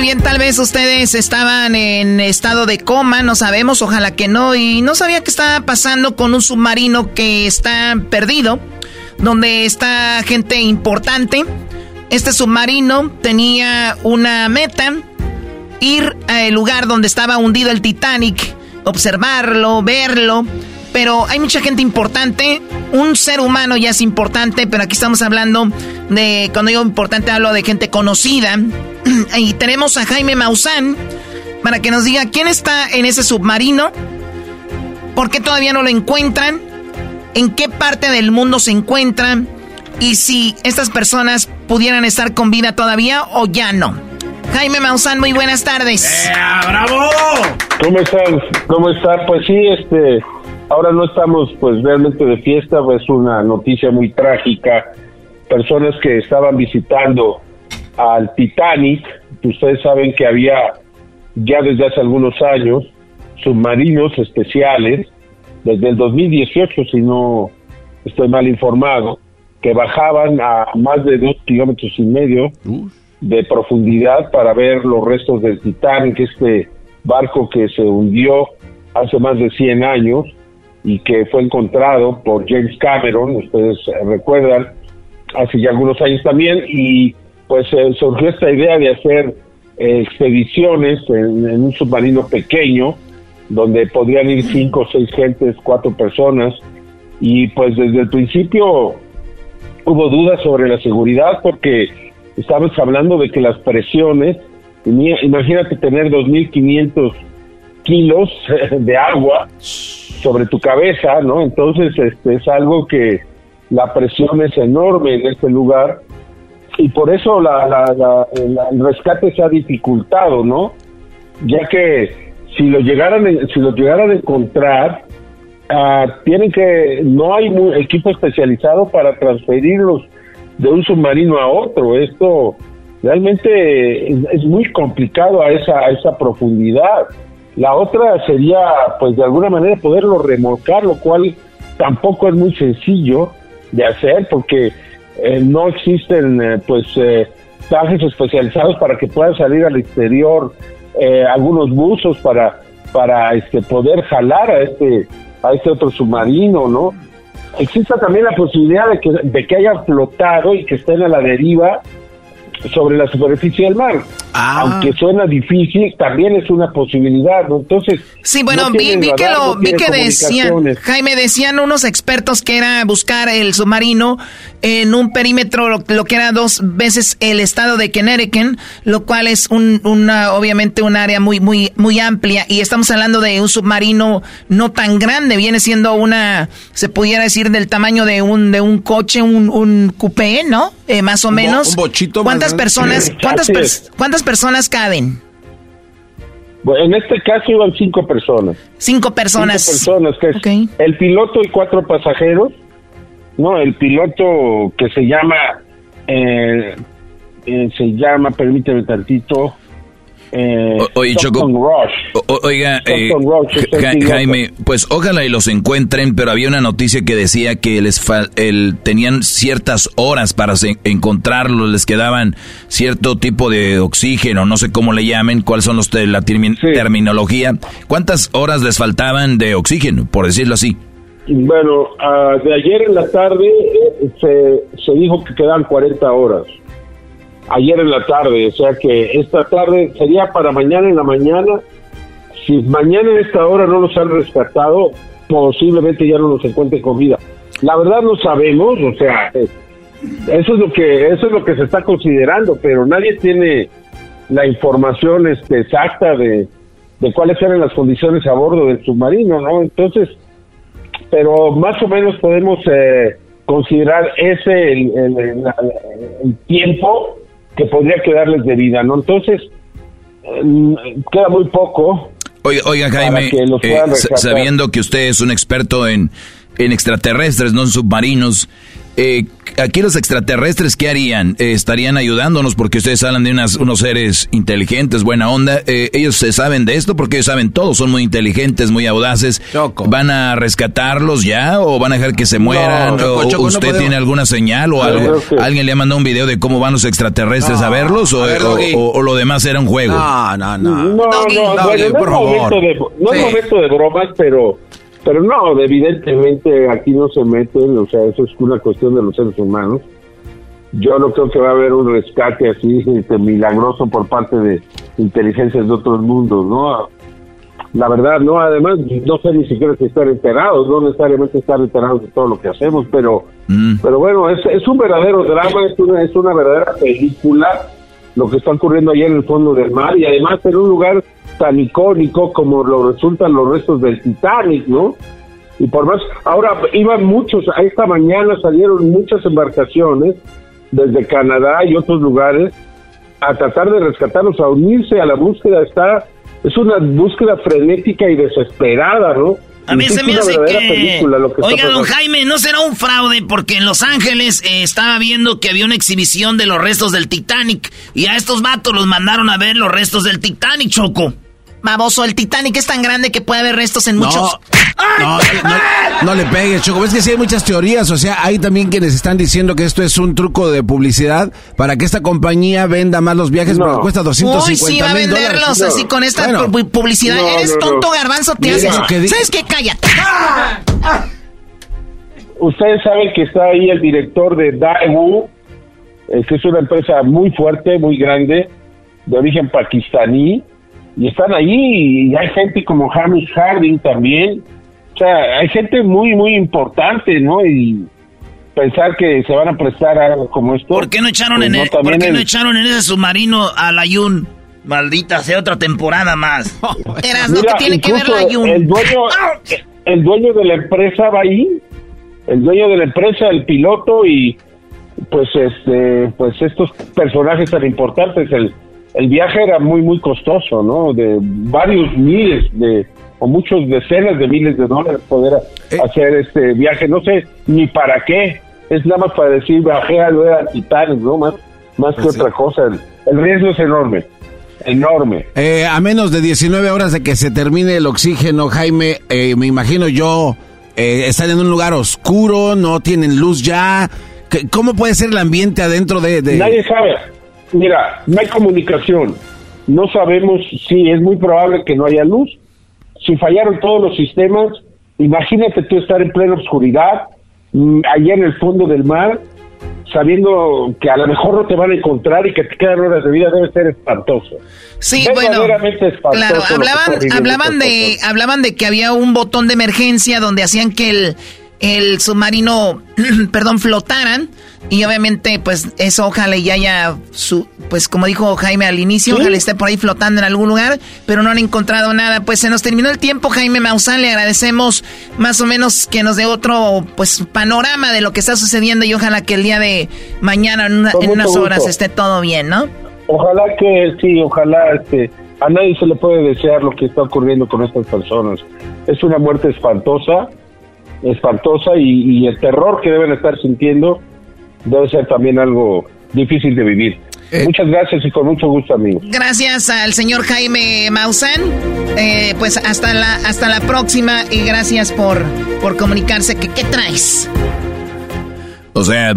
Bien, tal vez ustedes estaban en estado de coma, no sabemos, ojalá que no, y no sabía qué estaba pasando con un submarino que está perdido, donde está gente importante. Este submarino tenía una meta, ir al lugar donde estaba hundido el Titanic, observarlo, verlo, pero hay mucha gente importante. Un ser humano ya es importante, pero aquí estamos hablando de, cuando digo importante, hablo de gente conocida. y tenemos a Jaime Maussan para que nos diga quién está en ese submarino, por qué todavía no lo encuentran, en qué parte del mundo se encuentran y si estas personas pudieran estar con vida todavía o ya no. Jaime Maussan, muy buenas tardes. ¡Bravo! ¿Cómo están? ¿Cómo están? Pues sí, este, ahora no estamos pues realmente de fiesta, pues una noticia muy trágica personas que estaban visitando al Titanic. Ustedes saben que había ya desde hace algunos años submarinos especiales, desde el 2018, si no estoy mal informado, que bajaban a más de dos kilómetros y medio de profundidad para ver los restos del Titanic, este barco que se hundió hace más de 100 años y que fue encontrado por James Cameron, ustedes recuerdan, hace ya algunos años también, y pues eh, surgió esta idea de hacer eh, expediciones en, un submarino pequeño, donde podrían ir cinco seis gentes, cuatro personas, y pues desde el principio hubo dudas sobre la seguridad porque estábamos hablando de que las presiones, imagínate tener 2.500 kilos de agua sobre tu cabeza, ¿no? Entonces este, es algo que la presión es enorme en este lugar y por eso la, el rescate se ha dificultado, ¿no? Ya que si lo llegaran, si lo llegaran a encontrar, uh, tienen que, no hay equipo especializado para transferirlos de un submarino a otro. Esto realmente es, muy complicado a esa, a esa profundidad. La otra sería, pues de alguna manera, poderlo remolcar, lo cual tampoco es muy sencillo de hacer porque eh, no existen, eh, pues, eh, trajes especializados para que puedan salir al exterior, algunos buzos para para este poder jalar a este a este otro submarino, ¿no? Existe también la posibilidad de que, de que haya flotado y que estén a la deriva sobre la superficie del mar. Ah. Aunque suena difícil, también es una posibilidad, ¿no? Entonces. Sí, bueno, vi, que lo, vi que decían, Jaime, decían unos expertos que era buscar el submarino en un perímetro, lo, que era dos veces el estado de Connecticut, lo cual es un, una, obviamente un área muy, muy, muy amplia. Y estamos hablando de un submarino no tan grande, viene siendo una, se pudiera decir del tamaño de un, de un coche, un, un coupé, ¿no? Eh, más o menos. Un bochito ¿Cuántas personas, cuántas, cuántas personas caben? Bueno, en este caso iban cinco personas. Cinco personas. Cinco personas, que es el piloto y cuatro pasajeros. No, el piloto que se llama, eh, eh, se llama, permíteme tantito, eh, oiga, eh, Jaime, pues ojalá y los encuentren, pero había una noticia que decía que les el, tenían ciertas horas para encontrarlos, les quedaban cierto tipo de oxígeno, no sé cómo le llamen, cuáles son los de la terminología. ¿Cuántas horas les faltaban de oxígeno, por decirlo así? Bueno, ah, de ayer en la tarde eh, se, se dijo que quedan 40 horas ayer en la tarde, o sea que esta tarde sería para mañana en la mañana. Si mañana en esta hora no los han rescatado, posiblemente ya no los encuentren con vida. La verdad no sabemos, o sea, eh, eso es lo que eso es lo que se está considerando, pero nadie tiene la información este, exacta de, de cuáles eran las condiciones a bordo del submarino, ¿no? Entonces, pero más o menos podemos eh, considerar ese el tiempo que podría quedarles de vida, ¿no? Entonces, mm, queda muy poco. Oiga, oiga Jaime, eh, sabiendo que usted es un experto en, en extraterrestres, no en submarinos, eh, aquí los extraterrestres, ¿qué harían? Eh, ¿Estarían ayudándonos porque ustedes hablan de unas, unos seres inteligentes, buena onda? Eh, ¿Ellos se saben de esto? Porque ellos saben todo, son muy inteligentes, muy audaces. ¿Van a rescatarlos ya o van a dejar que se mueran? ¿O ¿Usted tiene alguna señal o algo? ¿Alguien le ha mandado un video de cómo van los extraterrestres a verlos o, o, lo demás era un juego? No, no, no. No, no, no, por favor. no es momento de bromas, pero pero no, evidentemente aquí no se meten, o sea, eso es una cuestión de los seres humanos. Yo no creo que va a haber un rescate así este, milagroso por parte de inteligencias de otros mundos, ¿no? La verdad, no, además, no sé ni siquiera si estar enterados, no necesariamente estar enterados de todo lo que hacemos, pero, mm. pero bueno, es, es un verdadero drama, es una, es una verdadera película lo que está ocurriendo allá en el fondo del mar y además en un lugar tan icónico como lo resultan los restos del Titanic, ¿no? Y por más, ahora iban muchos, a esta mañana salieron muchas embarcaciones desde Canadá y otros lugares a tratar de rescatarlos, a unirse a la búsqueda, está, es una búsqueda frenética y desesperada, ¿no? A mí se me hace que... Oiga, don Jaime, ¿no será un fraude? Porque en Los Ángeles eh, estaba viendo que había una exhibición de los restos del Titanic. Y a estos vatos los mandaron a ver los restos del Titanic, Choco. Baboso, el Titanic es tan grande que puede haber restos en muchos. No, no, le pegues, Choco. Es que sí hay muchas teorías. O sea, hay también quienes están diciendo que esto es un truco de publicidad para que esta compañía venda más los viajes porque cuesta 250 Uy, sí, va a venderlos así con esta publicidad. Eres tonto, garbanzo, te haces. ¿Sabes qué? Cállate. Ustedes saben que está ahí el director de Daewoo, eh, que es una empresa muy fuerte, muy grande, de origen pakistaní y están ahí y hay gente como James Harding también. O sea, hay gente muy, muy importante, ¿no? Y pensar que se van a prestar algo como esto. ¿Por qué no echaron, pues en, e- ¿por qué no echaron en ese submarino al Ayun? Maldita sea otra temporada más. Eras lo que tiene que ver la Ayun. El dueño, el dueño de la empresa va ahí, el dueño de la empresa, el piloto y pues este, pues estos personajes tan importantes, el el viaje era muy, muy costoso, ¿no? De varios miles de, o muchos decenas de miles de dólares poder eh. hacer este viaje. No sé ni para qué. Es nada más para decir, viajé a ver a Titanic, ¿no? Más, más que otra cosa. El, riesgo es enorme. Enorme. Eh, a menos de 19 horas de que se termine el oxígeno, Jaime, eh, me imagino yo, están en un lugar oscuro, no tienen luz ya. ¿Cómo puede ser el ambiente adentro de... de... Nadie sabe Mira, no hay comunicación. No sabemos si es muy probable que no haya luz. Si fallaron todos los sistemas, imagínate tú estar en plena oscuridad, mm, allá en el fondo del mar, sabiendo que a lo mejor no te van a encontrar y que te quedan horas de vida, debe ser espantoso. Sí, bueno, claro, hablaban, hablaban de, hablaban de que había un botón de emergencia donde hacían que el, el submarino, perdón, flotaran y obviamente, pues eso ojalá y haya su, pues como dijo Jaime al inicio, ojalá esté por ahí flotando en algún lugar, pero no han encontrado nada. Pues se nos terminó el tiempo, Jaime Maussan, le agradecemos más o menos que nos dé otro, pues, panorama de lo que está sucediendo y ojalá que el día de mañana, en, unas horas, esté todo bien, ¿no? Ojalá que sí, ojalá, este, a nadie se le puede desear lo que está ocurriendo con estas personas. Es una muerte espantosa, espantosa y el terror que deben estar sintiendo debe ser también algo difícil de vivir. Eh. Muchas gracias y con mucho gusto, amigo. Gracias al señor Jaime Maussan. Eh, pues hasta la, hasta la próxima y gracias por, por comunicarse. ¿Qué, ¿Qué traes? O sea,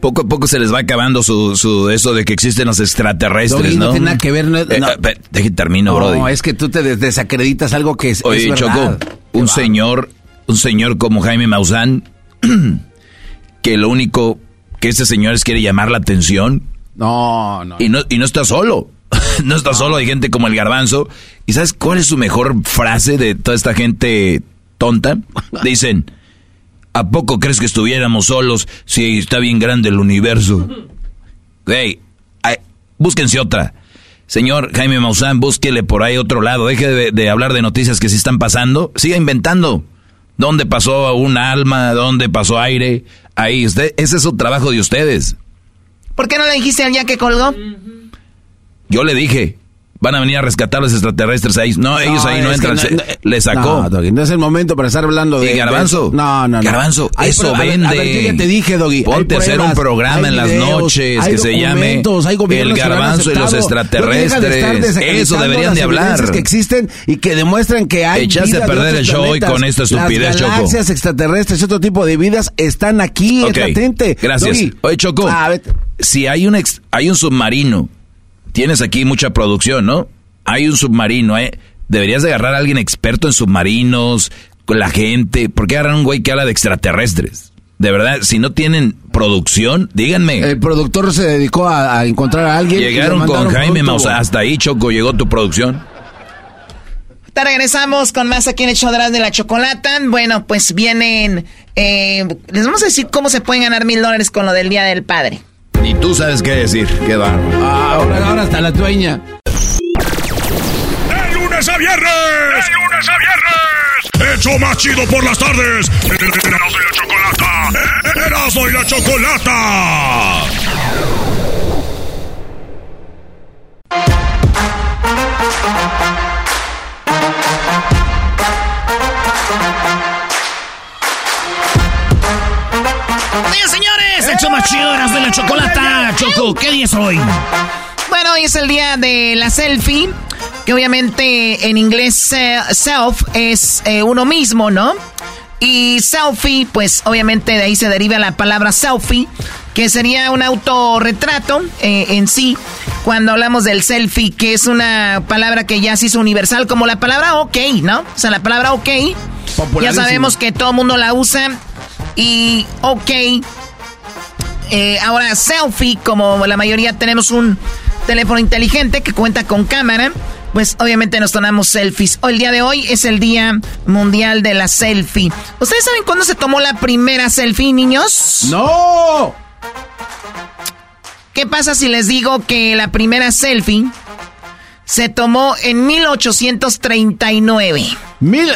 poco a poco se les va acabando su, su eso de que existen los extraterrestres, ¿no? No tiene nada que ver. No, eh, termino, no, No, es que tú te desacreditas algo que es. Oye, Choco, un señor, un señor como Jaime Maussan, que lo único que este señor quiere llamar la atención. No, no. Y no, y no está solo. no está solo, hay gente como el garbanzo. ¿Y sabes cuál es su mejor frase de toda esta gente tonta? Dicen, ¿a poco crees que estuviéramos solos si está bien grande el universo? Hey, búsquense otra. Señor Jaime Maussan, búsquele por ahí otro lado. Deje de, de hablar de noticias que sí están pasando. Siga inventando. ¿Dónde pasó un alma? ¿Dónde pasó aire? Ahí, usted, ese es su trabajo de ustedes. ¿Por qué no le dijiste al día que colgó? Yo le dije, van a venir a rescatar los extraterrestres ahí. No, ellos ahí no entran. le sacó. No, no es el momento para estar hablando de. ¿Y Garbanzo? no, no, no. Garbanzo, eso vende. A ver, yo ya te dije, Doggy. Ponte a hacer un programa en las noches que se llame El Garbanzo y los extraterrestres. eso deberían de hablar. que existen y que demuestran que hay. Echaste a perder el show hoy con esta estupidez, Choco. Las galaxias extraterrestres y otro tipo de vidas están aquí, okay. latente. Gracias. Oye, Choco. Ah, si hay un, hay un submarino tienes aquí mucha producción, ¿no? Hay un submarino, ¿eh? Deberías de agarrar a alguien experto en submarinos, con la gente. ¿Por qué agarrar a un güey que habla de extraterrestres? De verdad, si no tienen producción, díganme. El productor se dedicó a, encontrar a alguien. Llegaron con Jaime Mausa. Hasta ahí, Choco, llegó tu producción. Te regresamos con más aquí en el show de la chocolata. Bueno, pues vienen. Eh, les vamos a decir cómo se pueden ganar mil dólares con lo del Día del Padre. Y tú sabes qué decir. Qué bárbaro. Ah, ahora, ahora hasta la dueña. ¡De lunes a viernes! ¡De lunes a viernes! ¡Hecho más chido por las tardes! ¡Erasmo y la chocolata! ¡Erasmo y la chocolata! Choco, ¿qué día es hoy? Bueno, hoy es el día de la selfie, que obviamente en inglés eh, self es eh, uno mismo, ¿no? Y selfie, pues obviamente de ahí se deriva la palabra selfie, que sería un autorretrato eh, en sí. Cuando hablamos del selfie, que es una palabra que ya se hizo universal, como la palabra ok, ¿no? O sea, la palabra ok, ya sabemos que todo el mundo la usa. Y ok, eh, ahora selfie, como la mayoría tenemos un teléfono inteligente que cuenta con cámara, pues obviamente nos tomamos selfies. Hoy, el día de hoy es el Día Mundial de la Selfie. ¿Ustedes saben cuándo se tomó la primera selfie, niños? ¡No! ¿Qué pasa si les digo que la primera selfie se tomó en 1839? Mil,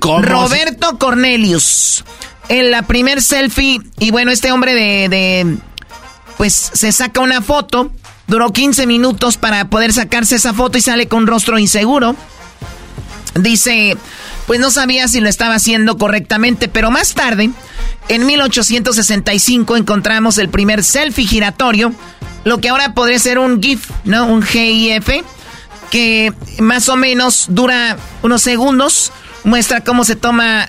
¿cómo? Roberto Cornelius. En la primer selfie, y bueno, este hombre de, de, pues se saca una foto, duró 15 minutos para poder sacarse esa foto y sale con un rostro inseguro. Dice, pues no sabía si lo estaba haciendo correctamente, pero más tarde, en 1865, encontramos el primer selfie giratorio, lo que ahora podría ser un GIF, ¿no? Un GIF, que más o menos dura unos segundos, muestra cómo se toma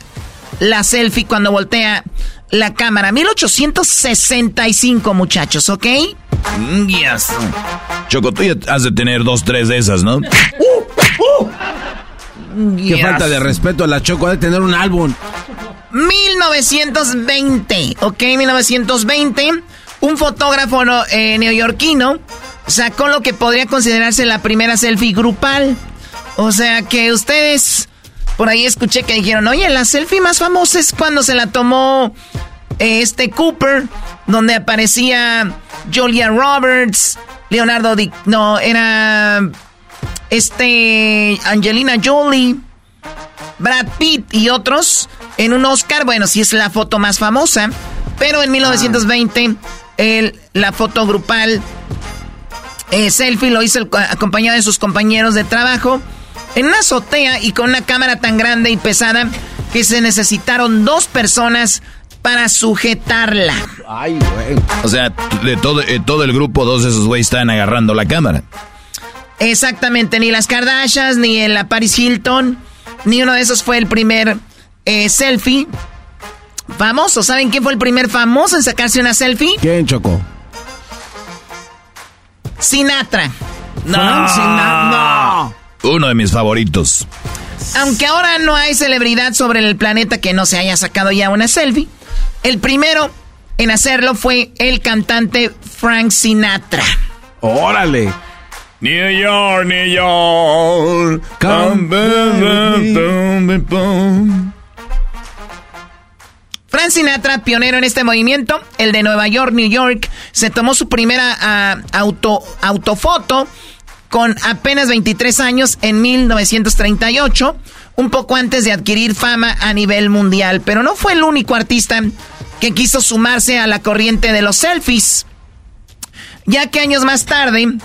la selfie cuando voltea la cámara. 1865, muchachos, ¿ok? Yes. Choco, tú ya has de tener dos, tres de esas, ¿no? Qué falta de respeto a la Choco, ha de tener un álbum. 1920, ¿ok? 1920, un fotógrafo eh, neoyorquino sacó lo que podría considerarse la primera selfie grupal. O sea que ustedes por ahí escuché que dijeron, oye, la selfie más famosa es cuando se la tomó eh, este Cooper, donde aparecía Julia Roberts, Leonardo Di... No, era este Angelina Jolie, Brad Pitt y otros en un Oscar. Bueno, sí es la foto más famosa, pero en 1920 el, la foto grupal eh, selfie lo hizo acompañado de sus compañeros de trabajo en una azotea y con una cámara tan grande y pesada que se necesitaron dos personas para sujetarla. Ay, güey. O sea, de todo, eh, todo el grupo, dos de esos güeyes estaban agarrando la cámara. Exactamente, ni las Kardashians, ni el Paris Hilton, ni uno de esos fue el primer eh, selfie. Famoso, ¿saben quién fue el primer famoso en sacarse una selfie? ¿Quién chocó? Sinatra. No, Sinatra. No. Uno de mis favoritos. Aunque ahora no hay celebridad sobre el planeta que no se haya sacado ya una selfie, el primero en hacerlo fue el cantante Frank Sinatra. ¡Órale! New York, New York. Frank Sinatra, pionero en este movimiento, el de Nueva York, New York, se tomó su primera uh, auto, autofoto con apenas 23 años en 1938, un poco antes de adquirir fama a nivel mundial. Pero no fue el único artista que quiso sumarse a la corriente de los selfies, ya que años más tarde,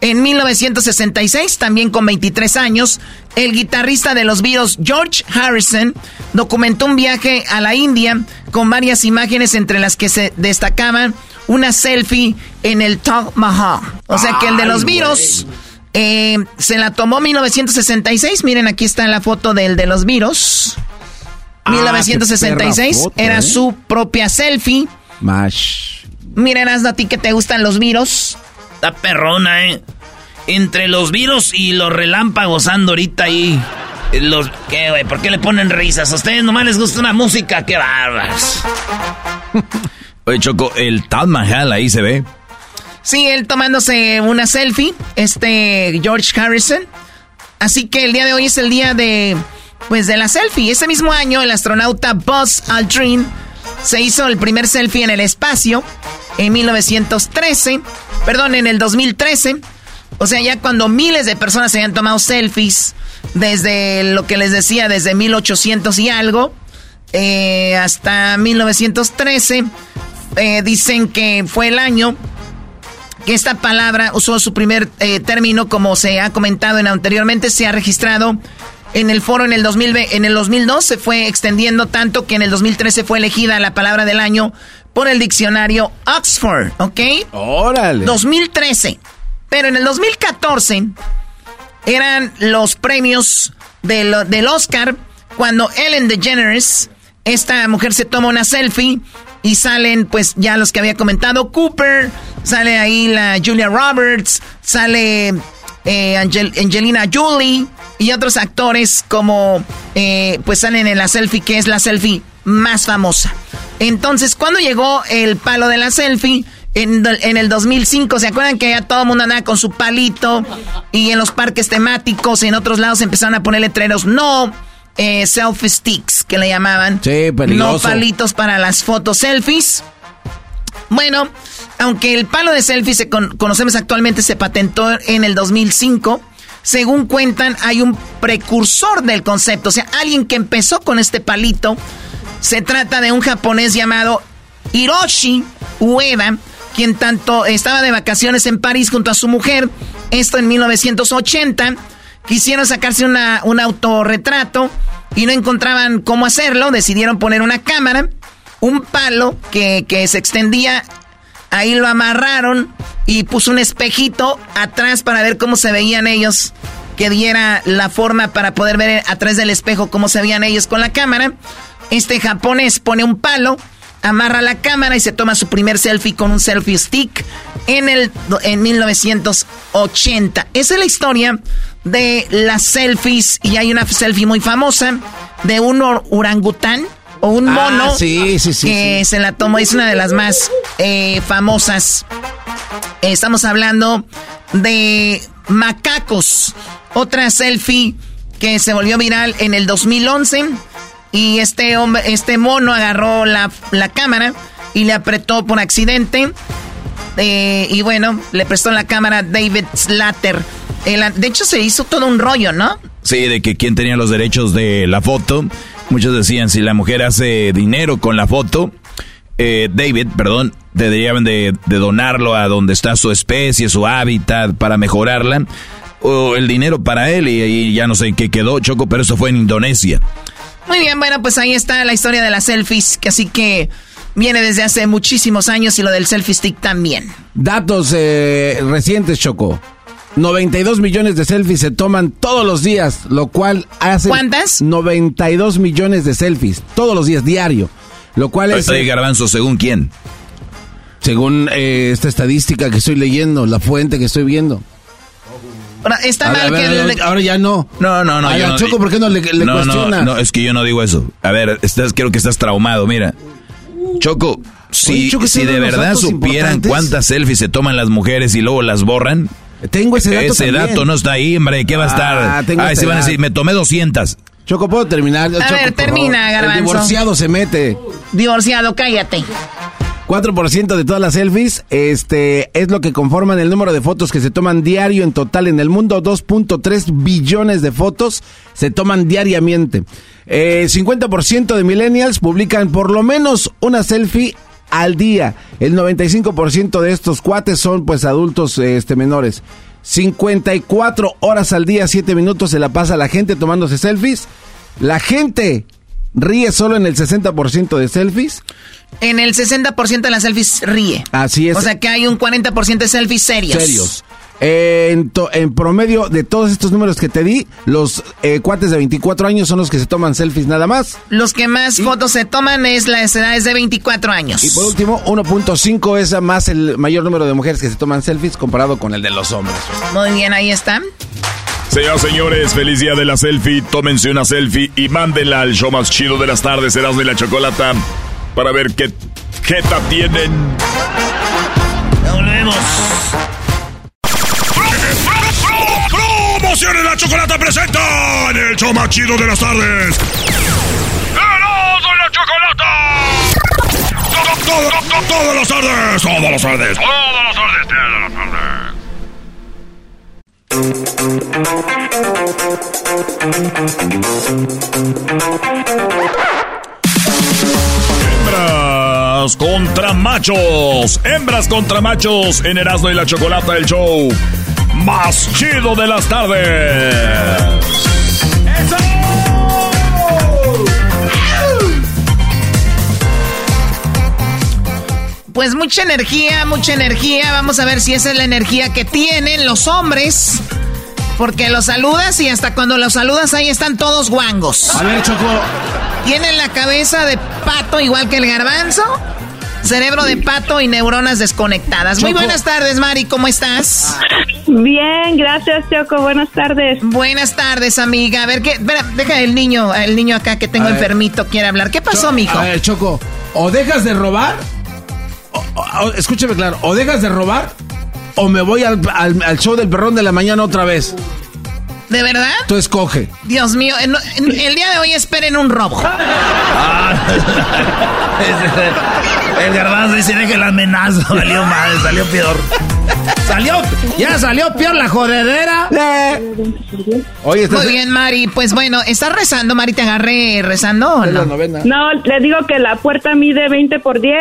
en 1966, también con 23 años, el guitarrista de los Beatles, George Harrison, documentó un viaje a la India con varias imágenes entre las que se destacaban una selfie en el Taj Mahal. O sea que el de los Beatles eh, se la tomó 1966. Miren, aquí está la foto del de los virus. 1966 era ¿eh? su propia selfie. Mash. Miren, a ti que te gustan los virus. Está perrona, eh. Entre los virus y los relámpagos ando ahorita ahí. Los, ¿Qué, güey? ¿Por qué le ponen risas? A ustedes nomás les gusta una música. ¡Qué barbas! Oye, Choco, el Taj Mahal ahí se ve. Sí, él tomándose una selfie, este George Harrison. Así que el día de hoy es el día de, pues, de la selfie. Ese mismo año, el astronauta Buzz Aldrin se hizo el primer selfie en el espacio en 1913, perdón, en el 2013. O sea, ya cuando miles de personas se habían tomado selfies desde lo que les decía, desde 1800 y algo, eh, hasta 1913, eh, dicen que fue el año que esta palabra usó su primer eh, término, como se ha comentado en anteriormente, se ha registrado en el foro en el, 2000, en el 2002 se fue extendiendo tanto que en el 2013 fue elegida la palabra del año por el diccionario Oxford, ¿ok? Órale. 2013. Pero en el 2014 eran los premios del Oscar cuando Ellen DeGeneres, esta mujer se toma una selfie y salen pues ya los que había comentado, Cooper, sale ahí la Julia Roberts, sale eh, Angelina Jolie y otros actores como eh, pues salen en la selfie que es la selfie más famosa. Entonces, cuando llegó el palo de la selfie, en, el 2005, ¿se acuerdan que ya todo el mundo andaba con su palito? Y en los parques temáticos y en otros lados empezaron a poner letreros, no eh, selfie sticks, que le llamaban. Sí, No palitos para las fotos selfies. Bueno, aunque el palo de selfie se conocemos actualmente se patentó en el 2005, según cuentan hay un precursor del concepto, o sea, alguien que empezó con este palito. Se trata de un japonés llamado Hiroshi Ueda, quien tanto estaba de vacaciones en París junto a su mujer, esto en 1980, quisieron sacarse una, un autorretrato y no encontraban cómo hacerlo, decidieron poner una cámara, un palo que, que se extendía, ahí lo amarraron y puso un espejito atrás para ver cómo se veían ellos, que diera la forma para poder ver a través del espejo cómo se veían ellos con la cámara. Este japonés pone un palo, amarra la cámara y se toma su primer selfie con un selfie stick en, el, en 1980. Esa es la historia de las selfies y hay una selfie muy famosa de un orangután o un ah, mono sí, sí, sí, que se la tomó, es una de las más eh, famosas. Estamos hablando de macacos, otra selfie que se volvió viral en el 2011 y este hombre, este mono agarró la, cámara y le apretó por accidente. Eh, y bueno, le prestó la cámara a David Slater. De hecho, se hizo todo un rollo, ¿no? Sí, de que quién tenía los derechos de la foto. Muchos decían, si la mujer hace dinero con la foto, eh, David, perdón, deberían de, de, donarlo a donde está su especie, su hábitat, para mejorarla. O el dinero para él y, y ya no sé qué quedó, Choco, pero eso fue en Indonesia. Muy bien, bueno, pues ahí está la historia de las selfies, que así que viene desde hace muchísimos años y lo del selfie stick también. Datos eh, recientes, Choco. 92 millones de selfies se toman todos los días, lo cual hace... ¿Cuántas? 92 millones de selfies, todos los días, diario. Lo cual es... Estoy garbanzo, ¿según quién? Según eh, esta estadística que estoy leyendo, la fuente que estoy viendo. Ahora, está mal que... ahora ya no. No, no, no. yo Choco, ¿por qué no le, le no, cuestiona? No, no, es que yo no digo eso. A ver, estás, creo que estás traumado, mira. Choco, si, si de verdad supieran cuántas selfies se toman las mujeres y luego las borran... Tengo ese dato Ese dato no está ahí, hombre. ¿Qué va a estar? Ah, Ay, se van a decir, me tomé 200. Choco, ¿puedo terminar? A ver, termina, Garbanzo. El divorciado se mete. Divorciado, cállate. 4% de todas las selfies este, es lo que conforman el número de fotos que se toman diario en total en el mundo. 2.3 billones de fotos se toman diariamente. Eh, 50% de millennials publican por lo menos una selfie al día. El 95% de estos cuates son pues adultos este, menores. 54 horas al día, 7 minutos se la pasa la gente tomándose selfies. La gente ríe solo en el 60% de selfies. En el 60% de las selfies ríe. Así es. O sea que hay un 40% de selfies serios. Serios. En, promedio de todos estos números que te di, los eh, cuates de 24 años son los que se toman selfies nada más. Los que más fotos se toman es las edades de 24 años. Y por último, 1.5 es más el mayor número de mujeres que se toman selfies comparado con el de los hombres. Muy bien, ahí está. Señoras señores, feliz día de la selfie. Tómense una selfie y mándenla al show más chido de las tardes, Erasmo de la Chocolata para ver qué jeta tienen. La chocolata presenta en el show más chido de las tardes. ¡Erasmo de la chocolata! Todas las tardes, todas las tardes, todas las tardes, todas las tardes contra machos. Hembras contra machos en Erasmo y la Chocolata, el show más chido de las tardes. ¡Eso! Pues mucha energía, mucha energía. Vamos a ver si esa es la energía que tienen los hombres porque los saludas y hasta cuando los saludas ahí están todos guangos. A ver, Choco. Tienen la cabeza de pato igual que el garbanzo. Cerebro de pato y neuronas desconectadas. Muy buenas tardes, Mari, ¿cómo estás? Bien, gracias, Choco. Buenas tardes. Buenas tardes, amiga. A ver, ¿qué? Espera, deja el niño, el niño acá que tengo enfermito quiere hablar. ¿Qué pasó, mijo? A ver, Choco, o dejas de robar, escúchame claro, o dejas de robar, o me voy al, al show del perrón de la mañana otra vez. ¿De verdad? Tú escoge. Dios mío, el día de hoy esperen un robo. el garbanzo dice que la amenaza salió mal, salió peor. Salió, ya salió peor la jodedera. Oye, Muy bien, Mari. Pues bueno, ¿estás rezando, Mari? ¿Te agarré rezando o no? No, le digo que la puerta mide 20 por 10.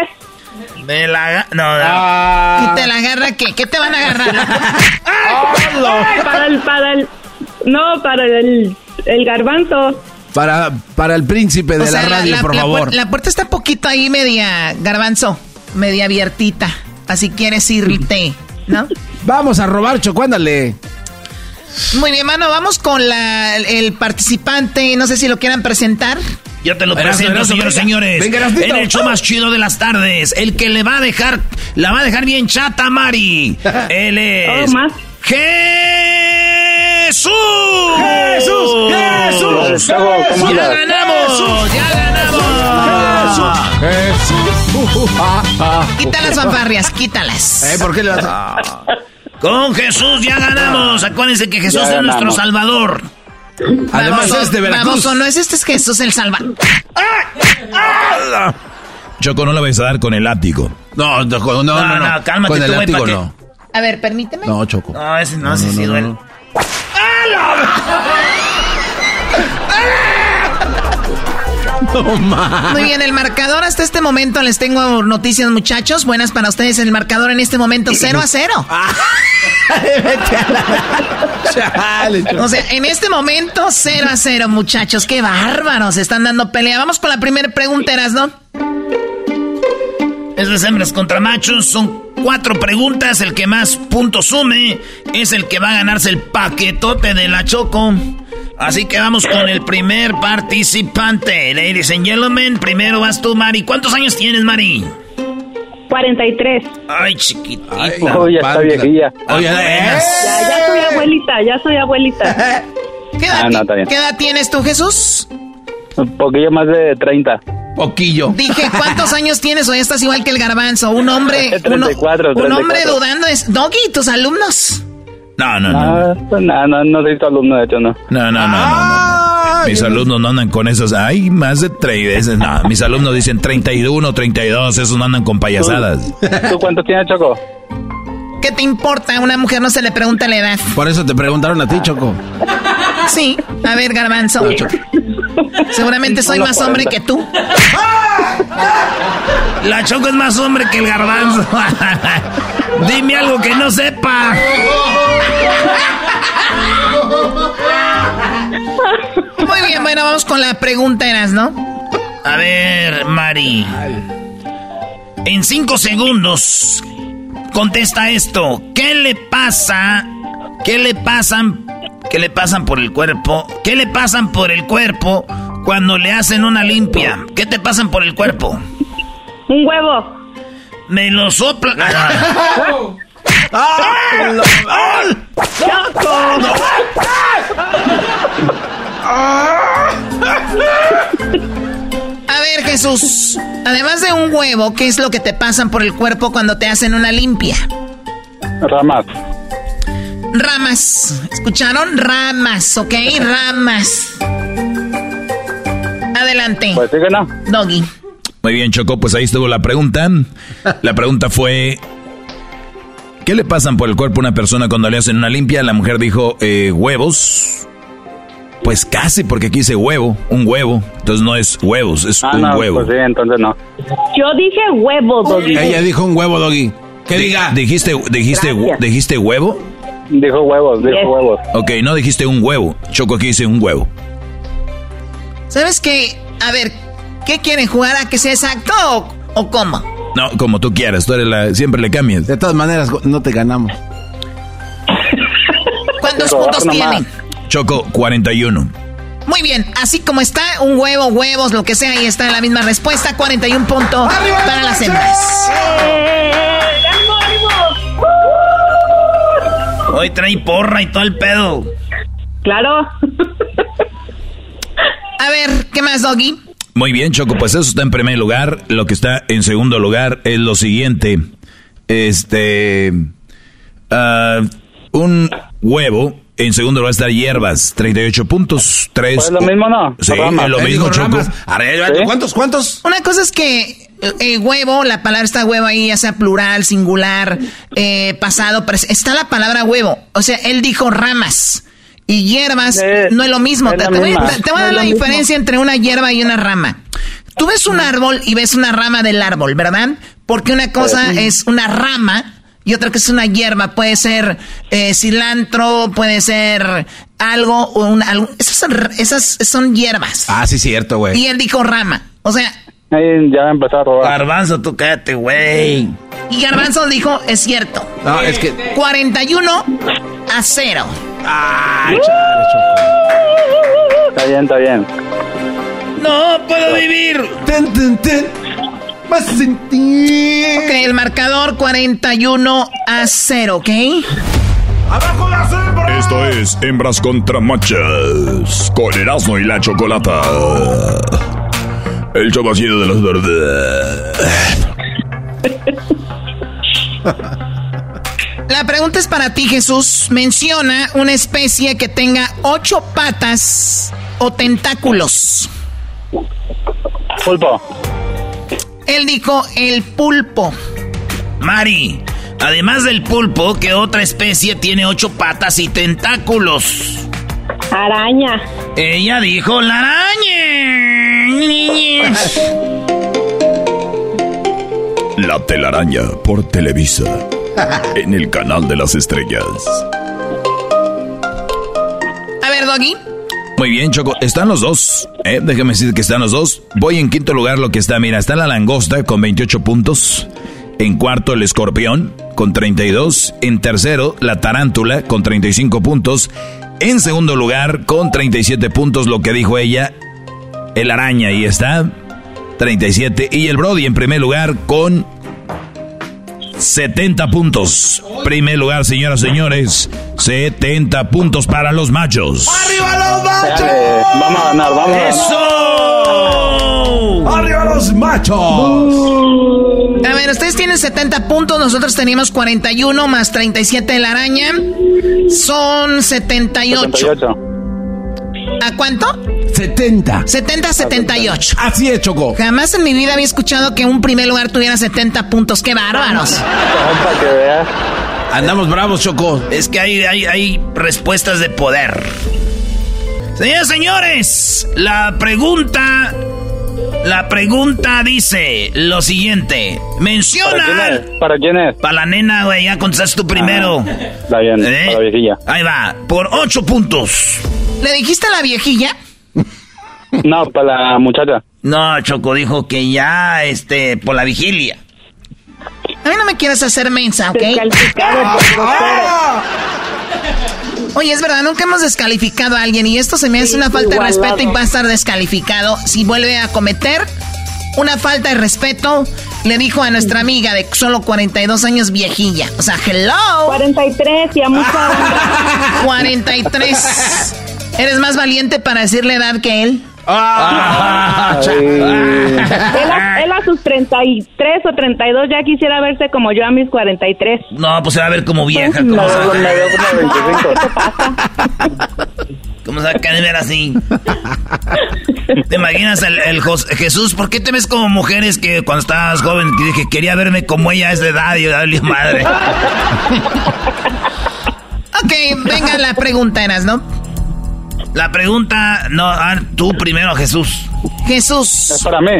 De la... No, no. ¿Y te la agarra qué? ¿Qué te van a agarrar? para el... Para el no, para el, el garbanzo. Para, para el príncipe de la radio, por favor. La, puerta está poquito ahí media, garbanzo, media abiertita. Así quieres irte, ¿no? Vamos a robar, Choco, ándale. Muy bien, mano, vamos con la, el participante. No sé si lo quieran presentar. Yo te lo presento, señores, señores. en el show más chido de las tardes. El que le va a dejar, la va a dejar bien chata, Mari. Él es. Oh, ¡Jesús! ¡Jesús! ¡Jesús! ¡Ya ganamos! ¡Ya ganamos! ¡Jesús! Quita las fanfarrias, quítalas. ¿Eh? ¿Por qué le vas a...? Con Jesús ya ganamos. Acuérdense que Jesús es nuestro Salvador. Además es de Veracruz. Vamos, o no es este es Jesús el Salvador. Choco, no la vais a dar con el látigo. No, no, no, no. no, cálmate con el tú, látigo no. A ver, permíteme. No, Choco. No, ese no, ese sí duele. No, Muy bien, el marcador hasta este momento les tengo noticias, muchachos. Buenas para ustedes. El marcador en este momento 0 a 0. o sea, en este momento 0 a 0, muchachos. Qué bárbaros. Están dando pelea. Vamos con la primera pregunta, ¿no? Es de hembras contra machos. Son cuatro preguntas. El que más puntos sume es el que va a ganarse el paquetote de la Choco. Así que vamos con el primer participante. Ladies and gentlemen, primero vas tú, Mari. ¿Cuántos años tienes, Mari? 43. Ay, chiquitita. Oye, está viejilla. Oye, ya, ya soy abuelita, ya soy abuelita. ¿Qué edad, ah, ¿Qué edad tienes tú, Jesús? Un poquillo más de 30. Poquillo. Dije, ¿cuántos años tienes o ya estás igual que el garbanzo? Un hombre. 34, un, hombre dudando es. Doggy, tus alumnos. No, no, no. No, no, no, no soy tu alumno, de hecho, no. No, no, no, no. Mis alumnos no andan con esos. Ay, más de tres. No, mis alumnos dicen 31, 32. Esos no andan con payasadas. ¿Tú, cuántos tienes, Choco? ¿Qué te importa? A una mujer no se le pregunta la edad. Por eso te preguntaron a ti, Choco. Sí. A ver, garbanzo. Seguramente soy más hombre que tú. La Choco es más hombre que el garbanzo. Dime algo que no sepa. Muy bien, bueno, vamos con la pregunta, Eras, ¿no? A ver, Mari. En cinco segundos, contesta esto. ¿Qué le pasa? ¿Qué le pasan? ¿Qué le pasan por el cuerpo? ¿Qué le pasan por el cuerpo cuando le hacen una limpia? ¿Qué te pasan por el cuerpo? Un huevo. Me lo sopla. A ver, Jesús. Además de un huevo, ¿qué es lo que te pasan por el cuerpo cuando te hacen una limpia? Ramas. Ramas. ¿Escucharon? Ramas, ¿ok? Ramas. Adelante. Pues sí que no. Doggy. Muy bien, Choco, pues ahí estuvo la pregunta. La pregunta fue, ¿qué le pasan por el cuerpo a una persona cuando le hacen una limpia? La mujer dijo, eh, huevos. Pues casi, porque aquí dice huevo, un huevo. Entonces no es huevos, es ah, un no, huevo. Pues sí, entonces no. Yo dije huevo, Doggy. Ella dijo un huevo, Doggy. ¿Qué diga? ¿Dijiste, dijiste, ¿Dijiste huevo? Dijo huevos, dijo huevos. Ok, no dijiste un huevo. Choco aquí dice un huevo. ¿Sabes qué? A ver, ¿Qué quieren jugar a que sea exacto o, cómo? No, como tú quieras, tú eres la, siempre le cambias. De todas maneras, no te ganamos. ¿Cuántos puntos tiene? Choco, 41. Muy bien, así como está, un huevo, huevos, lo que sea, ahí está la misma respuesta, 41 puntos para las hembras. Hoy trae porra y todo el pedo. Claro. A ver, ¿qué más, Doggy? Muy bien, Choco, pues eso está en primer lugar. Lo que está en segundo lugar es lo siguiente. Este... ah, un huevo. En segundo lugar está hierbas, 38 puntos. 3. Pues lo mismo, ¿no? Sí, Ramas. es lo mismo, Choco. ¿Cuántos, cuántos? Una cosa es que eh, huevo, la palabra está huevo ahí, ya sea plural, singular, eh, pasado, está la palabra huevo. O sea, él dijo ramas. Y hierbas no es lo mismo. es Te, voy, a- misma. te- te voy a No dar la mismo. diferencia entre una hierba y una rama. Tú ves un árbol y ves una rama del árbol, ¿verdad? Porque una cosa Sí. es una rama y otra que es una hierba. Puede ser eh, cilantro, puede ser algo, o una, algo- esas, son, esas son hierbas. Ah, sí, cierto, güey. Y él dijo rama. O sea, Ahí ya empezó a robar. Garbanzo, tú cállate, güey. y Garbanzo dijo, es cierto. No, es que... 41 a 0. Ay, Está bien, está bien. No puedo vivir. Ten, ten, ten. Vas a sentir. Ok, el marcador 41 a 0, ¿ok? Esto es Hembras contra Machas. Con Erasmo y la Chocolata. El chido de las verdes. La pregunta es para ti, Jesús. Menciona una especie que tenga ocho patas o tentáculos. Pulpo. Él dijo el pulpo. Mari, además del pulpo, ¿qué otra especie tiene ocho patas y tentáculos? Araña. Ella dijo la araña. La telaraña por Televisa. En el canal de las estrellas. A ver, Doggy. Muy bien, Choco. Están los dos. ¿eh? Déjame decir que están los dos. Voy en quinto lugar lo que está. Mira, está la langosta con 28 puntos. En cuarto, el escorpión con 32. En tercero, la tarántula con 35 puntos. En segundo lugar, con 37 puntos, lo que dijo ella, el araña. Ahí está. 37. Y el Brody en primer lugar con 70 puntos. Primer lugar, señoras y señores. 70 puntos para los machos. ¡Arriba los Dale, vamos a ganar, vamos a ganar. ¡Eso! ¡Arriba los machos! A ver, ustedes tienen 70 puntos, nosotros tenemos 41 más 37 de la araña. Son 78. 78. ¿A cuánto? 70. 70 a 78. Así es, Choco. Jamás en mi vida había escuchado que un primer lugar tuviera 70 puntos. ¡Qué bárbaros! Para que veas. Andamos bravos, Choco. Es que hay, hay, hay respuestas de poder. Señores, señores, la pregunta. La pregunta dice lo siguiente. Menciona. ¿Para quién es? ¿Para quién es? Para la nena, güey, ya contestaste tú primero. Está bien, ¿Eh? para la viejilla. Ahí va, por ocho puntos. ¿Le dijiste a la viejilla? No, para la muchacha. No, Choco dijo que ya, este, por la vigilia. A mí no me quieras hacer mensa, ¿ok? Oye, es verdad, nunca hemos descalificado a alguien y esto se me hace una falta de respeto y va a estar descalificado si vuelve a cometer una falta de respeto. Le dijo a nuestra amiga de solo 42 años viejilla. O sea, hello. 43 y a mucha honra. 43. ¿Eres más valiente para decirle edad que él? Ah, Él a, él a sus 33 o 32 ya quisiera verse como yo a mis 43. No, pues se va a ver como vieja. ¿Cómo No, se va, me veo como 25. ¿Qué te pasa? cómo se va a querer ver así? ¿Te imaginas el, el Jos- Jesús? ¿Por qué te ves como mujeres que cuando estabas joven que dije quería verme como ella a esa edad y darle madre? Ok, venga la pregunta, ¿no? La pregunta, no, ah, tú primero, Jesús. Es Jesús, para mí.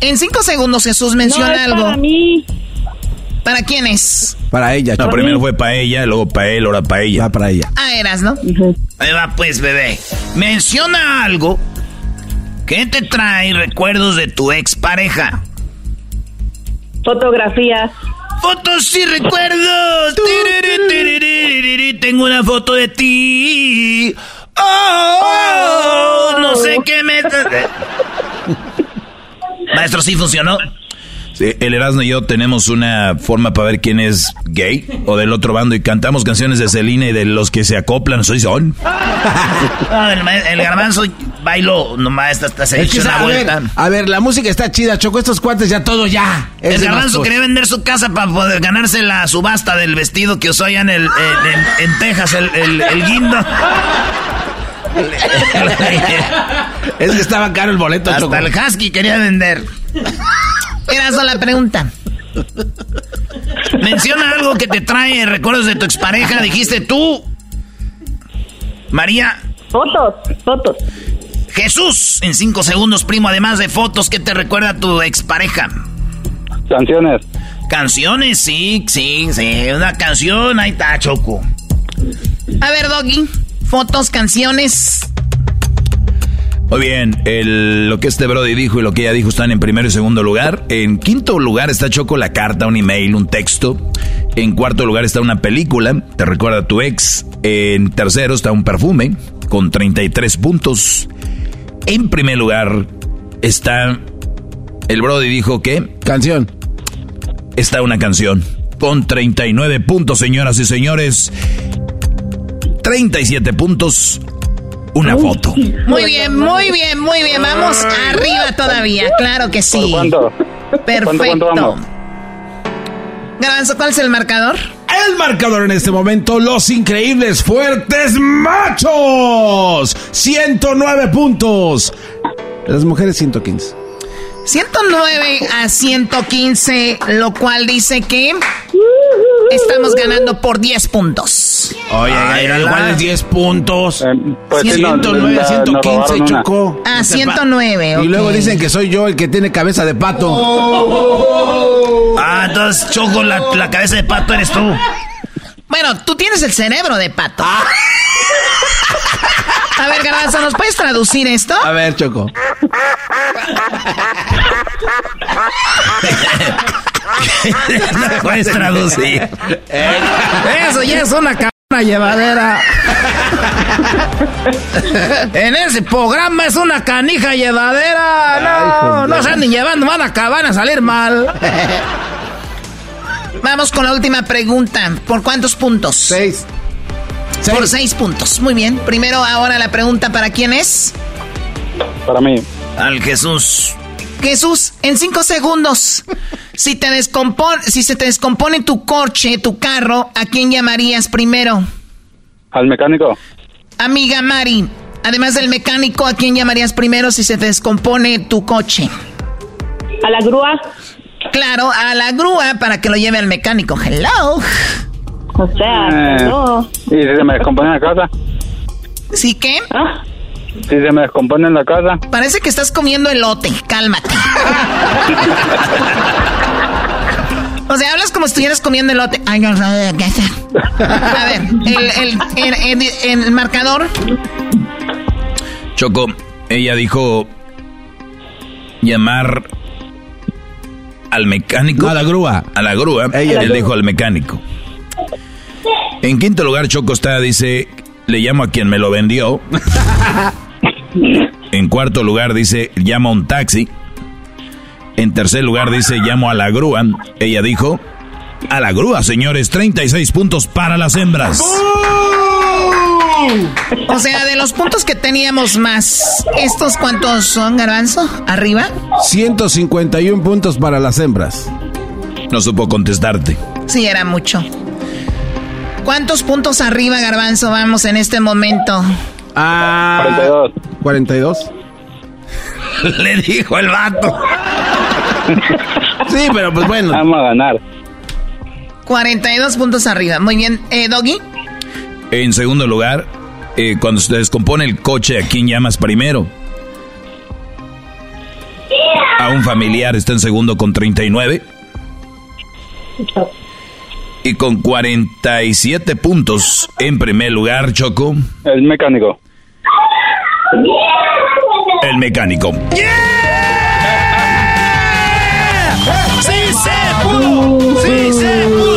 en cinco segundos Jesús No, menciona es algo. para mí. ¿Para quién es? Para ella, No, primero fue para ella, luego para él, ahora para ella. Va para ella. Ah, Eras, ¿no? Ahí va pues, bebé. Menciona algo que te trae recuerdos de tu expareja. Fotografías. Fotos y recuerdos. Tengo una foto de ti. Oh, no sé qué me... Maestro, ¿sí funcionó? Sí, el Erasmo y yo tenemos una forma para ver quién es gay o del otro bando y cantamos canciones de Selena y de los que se acoplan, soy son. Ah, el, el garbanzo bailó nomás hasta, hasta se Es que, una a, ver, vuelta. a ver, la música está chida, Choco. Estos cuates ya todo ya. Es El garbanzo quería vender su casa para poder ganarse la subasta del vestido que usó allá en, el, en, en- en Texas, el, el, el guindo. Es que estaba caro el boleto, Hasta Choco. el husky quería vender. Era la pregunta. Menciona algo que te trae recuerdos de tu expareja. Dijiste tú, María. Fotos, fotos. Jesús, en cinco segundos, primo, además de fotos, ¿qué te recuerda a tu expareja? Canciones. Canciones, sí, sí, sí. Una canción, ahí está, Choco. A ver, Doggy. Fotos, canciones. Muy bien, el- lo que este Brody dijo y lo que ella dijo están en primero y segundo lugar. En quinto lugar está Choco la carta, un email, un texto. En cuarto lugar está una película, te recuerda a tu ex. En tercero está un perfume con 33 puntos. En primer lugar está el Brody dijo que canción. Está una canción con 39 puntos, señoras y señores. 37 puntos. Una foto. Muy bien, muy bien, muy bien. Vamos arriba todavía, claro que sí. ¿Cuánto? Perfecto. ¿Cuánto, cuánto vamos? Garbanzo, ¿cuál es el marcador? El marcador en este momento, los increíbles fuertes machos. 109 puntos. Las mujeres 115. 109 a 115, lo cual dice que estamos ganando por 10 puntos. Oye, igual es 10 puntos. pues sí, no, 109 a nos 115, robaron una. Choco. Ah, 109, Y luego dicen que soy yo el que tiene cabeza de pato. Ah, entonces, Choco, la, la cabeza de pato eres tú. Bueno, tú tienes el cerebro de pato. A ver, Garbanzo, ¿nos puedes traducir esto? A ver, Choco. no puedes traducir. Eso ya es una cabana llevadera. en ese programa es una canija llevadera. No, no se anden llevando, van a acabar a salir mal. Vamos con la última pregunta. ¿Por cuántos puntos? Seis. Por seis puntos. Muy bien. Primero, ahora la pregunta para quién es. Para mí. Al Jesús. Jesús, en cinco segundos. Si te descompone, si se te descompone tu coche, tu carro, ¿a quién llamarías primero? ¿Al mecánico? Amiga Mari, además del mecánico, ¿a quién llamarías primero si se te descompone tu coche? A la grúa. Claro, a la grúa para que lo lleve al mecánico. Hello. O sea, Eh, no. ¿Y si se me descompone en la casa? ¿Sí qué? Si se me descompone en la casa. Parece que estás comiendo elote. Cálmate. O sea, hablas como si estuvieras comiendo elote. Ay, no, no, ¿qué hacer? A ver, el, el, el- el- el marcador. Choco, ella dijo llamar al mecánico. A la grúa. A la grúa. Ella Él dijo al mecánico. En quinto lugar, Choco está, dice, le llamo a quien me lo vendió. En cuarto lugar, dice, llamo a un taxi. En tercer lugar, dice, llamo a la grúa. Ella dijo, a la grúa, señores, 36 puntos para las hembras. O sea, de los puntos que teníamos más, ¿estos cuántos son, Garbanzo? ¿Arriba? 151 puntos para las hembras. No supo contestarte. Sí, era mucho. ¿Cuántos puntos arriba, Garbanzo, vamos en este momento? Ah, 42. 42. Le dijo el vato. Sí, pero pues bueno. Vamos a ganar. 42 puntos arriba. Muy bien. Eh, Doggy. En segundo lugar, eh, cuando se descompone el coche, ¿a quién llamas primero? A un familiar está en segundo con 39. Y con 47 puntos en primer lugar, Choco, El mecánico. el mecánico. ¡Sí se pudo! ¡Sí se pudo!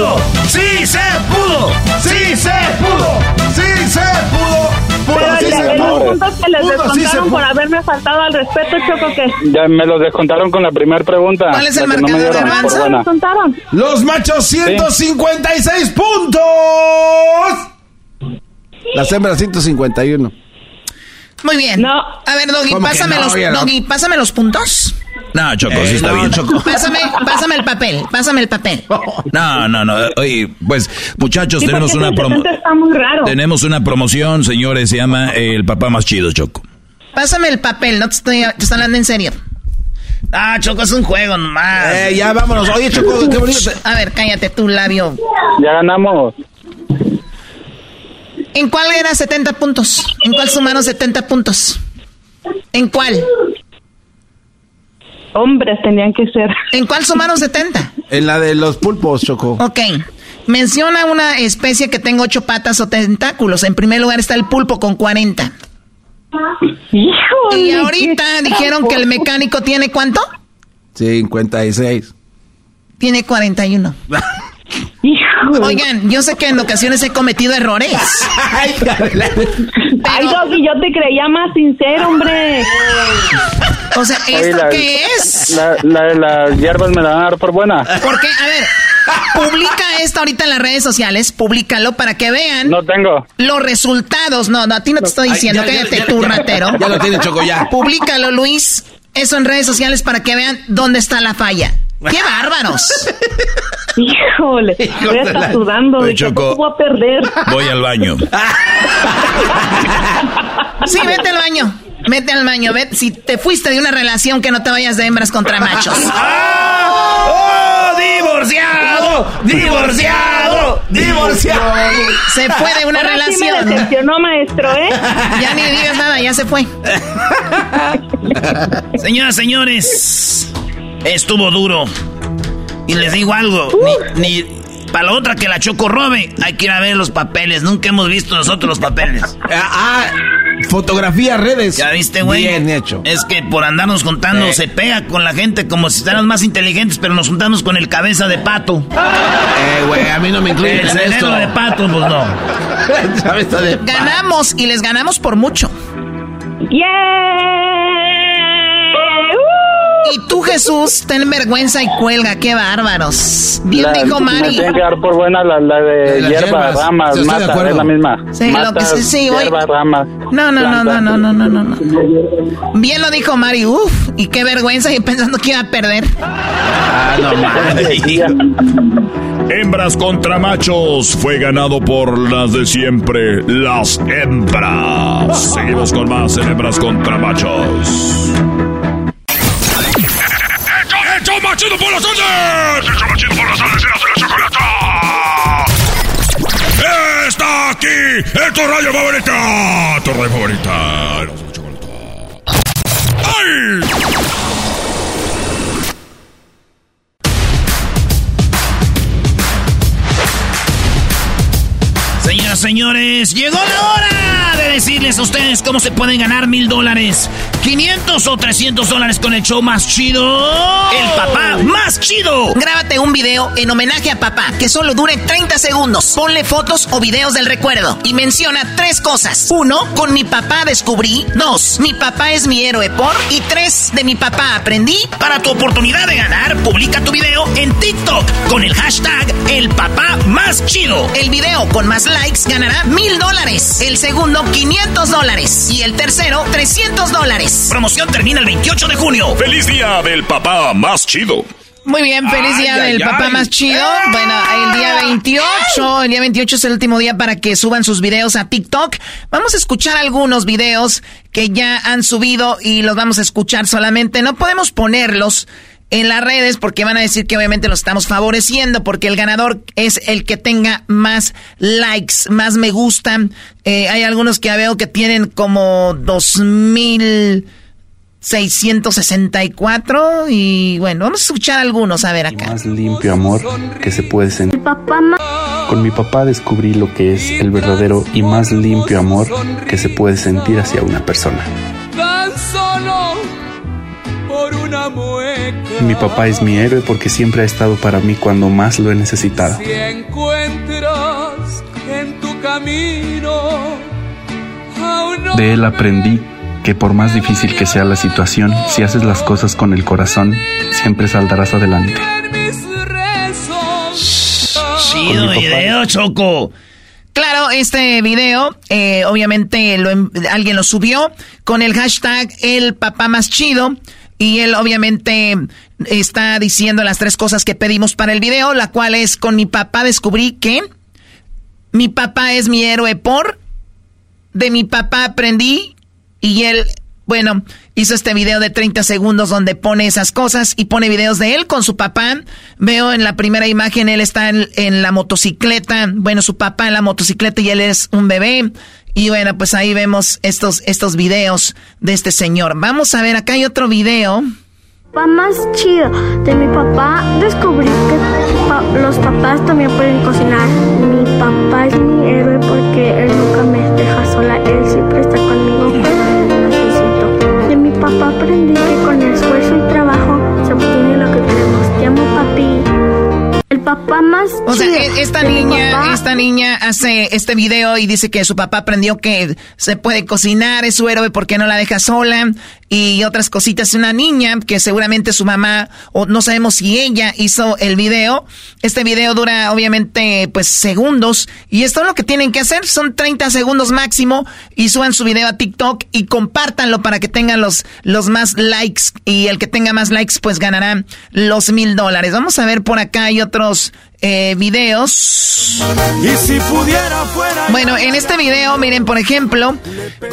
Sí el- se el pudo. punto que les sí descontaron por haberme faltado al respeto, Choco, que... Ya me los descontaron con la primera pregunta. ¿Cuál es el no marcador, Garbanzo? buena. descontaron? Los machos 156 puntos. Las hembras 151. Muy bien. No. A ver, Doggy, ¿Cómo que pásame, no? los, no. Doggy, pásame los puntos. No, Choco, Eh, sí está no, bien. Choco. Pásame, pásame el papel, pásame el papel. No, no, no. Oye, pues, muchachos, Sí, tenemos una ese promo. 70 está muy raro. Tenemos una promoción, señores, se llama eh, El Papá Más Chido, Choco. Pásame el papel, no te estoy, te estoy hablando en serio. Ah, Choco, es un juego nomás. Eh, ya vámonos. Oye, Choco, qué bonito. A ver, cállate tu labio. Ya ganamos. ¿En cuál era 70 puntos? ¿En cuál sumaron 70 puntos? ¿En cuál? Hombres tenían que ser. ¿En cuál sumaron 70? En la de los pulpos, Choco. Ok. Menciona una especie que tenga ocho patas o tentáculos. En primer lugar está el pulpo con 40. Híjole, Y ahorita dijeron que el mecánico tiene cuánto? 56. Tiene 41. Híjole. Oigan, yo sé que en ocasiones he cometido errores. Ay, Doggy, yo te creía más sincero, hombre. O sea, Oye, ¿esto la- qué es? La, la, las hierbas me la van a dar por buena. Porque, a ver, publica esto ahorita en las redes sociales, públicalo para que vean No tengo. los resultados. No, no, a ti no te estoy diciendo, ya, ya, cállate ya, tú, ya. ratero. Ya lo tiene, Choco, ya. Públicalo, Luis, eso en redes sociales para que vean dónde está la falla. ¡Qué bárbaros! Híjole, voy a estar sudando. Oye, ¿De qué Choco. voy a perder? Voy al baño. Sí, vete al baño. Vete al baño, vete. Si te fuiste de una relación, que no te vayas de hembras contra machos. ¡Oh, divorciado! ¡Divorciado! ¡Divorciado! Se fue de una Ahora sí me relación. decepcionó, maestro, ¿eh? Ya ni digas nada, ya se fue. Señoras, señores, estuvo duro. Y les digo algo, ni, ni para la otra que la Choco robe, hay que ir a ver los papeles. Nunca hemos visto nosotros los papeles. Ah, ah, fotografía, redes. ¿Ya viste, güey? Bien hecho. Es que por andarnos juntando Eh. se pega con la gente como si fuéramos más inteligentes, pero nos juntamos con el cabeza de pato. Eh, güey, a mí no me incluyen El cerebro de pato, pues no. Cabeza de pa- Ganamos y les ganamos por mucho. ¡Yeah! Y tú, Jesús, ten vergüenza y cuelga, qué bárbaros. Bien La- dijo Me Mari. tienen que dar por buena la, la de hierba, hierbas. ramas, de mata, es la misma. Sí, lo que sí, sí, oye. hierba, ramas. No, no, no, no, no, no, no, no, no. Bien lo dijo Mari, uf, y qué vergüenza, y pensando que iba a perder. Ah, no mames. Hembras contra machos fue ganado por las de siempre, las hembras. Seguimos con más en hembras contra machos. ¡Hecho machido por las tardes! ¡Hecho machido por las tardes! ¡Eras de la chocolata! ¡Está aquí! ¡Es tu radio favorita! ¡Tu radio favorita! ¡Eras de la! ¡Ay! Señoras, señores, llegó la hora de decirles a ustedes cómo se pueden ganar mil dólares, 500 o 300 dólares con el show más chido. El papá más chido. Grábate un video en homenaje a papá que solo dure 30 segundos. Ponle fotos o videos del recuerdo y menciona tres cosas. Uno, con mi papá descubrí. Dos, mi papá es mi héroe por. Y tres, de mi papá aprendí. Para tu oportunidad de ganar, publica tu video en TikTok con el hashtag El Papá Más Chido. El video con más likes ganará mil dólares. El segundo, 500 dólares. Y el tercero, 300 dólares. Promoción termina el 28 de junio. ¡Feliz día del papá más chido! Muy bien, feliz día Ay, del ay, papá ay. más chido. Bueno, el día 28, el día 28 es el último día para que suban sus videos a TikTok. Vamos a escuchar algunos videos que ya han subido y los vamos a escuchar solamente. No podemos ponerlos en las redes porque van a decir que obviamente los estamos favoreciendo porque el ganador es el que tenga más likes, más me gustan. Eh, hay algunos que veo que tienen como dos mil 664 y bueno, vamos a escuchar algunos, a ver acá. más limpio amor que se puede sentir. Con mi papá descubrí lo que es el verdadero y más limpio amor que se puede sentir hacia una persona. Tan solo por una mueca. Mi papá es mi héroe porque siempre ha estado para mí cuando más lo he necesitado. Si encuentras en tu camino de él aprendí que por más difícil que sea la situación, si haces las cosas con el corazón, siempre saldrás adelante. Chido video, Choco. Claro, este video, eh, obviamente alguien lo subió con el hashtag el papá más chido. Y él obviamente está diciendo las tres cosas que pedimos para el video, la cual es con mi papá descubrí que mi papá es mi héroe por de mi papá aprendí y él, bueno, hizo este video de 30 segundos donde pone esas cosas y pone videos de él con su papá. Veo en la primera imagen, él está en, la motocicleta, bueno, su papá en la motocicleta y él es un bebé. Y bueno, pues ahí vemos estos, estos videos de este señor. Vamos a ver, acá hay otro video. Papá más chido. De mi papá descubrí que los papás también pueden cocinar. Mi papá es mi héroe porque él nunca me deja sola, él siempre está conmigo papá más O sea, e-, esta niña, esta niña hace este video y dice que su papá aprendió que se puede cocinar, es su héroe porque no la deja sola y otras cositas. Una niña que seguramente su mamá, o no sabemos si ella hizo el video. Este video dura obviamente pues segundos y esto es lo que tienen que hacer. Son 30 segundos máximo y suban su video a TikTok y compártanlo para que tengan los, los más likes y el que tenga más likes pues ganará los mil dólares. Vamos a ver por acá hay otros eh, videos. Y si pudiera fuera. Bueno, en este video, miren, por ejemplo,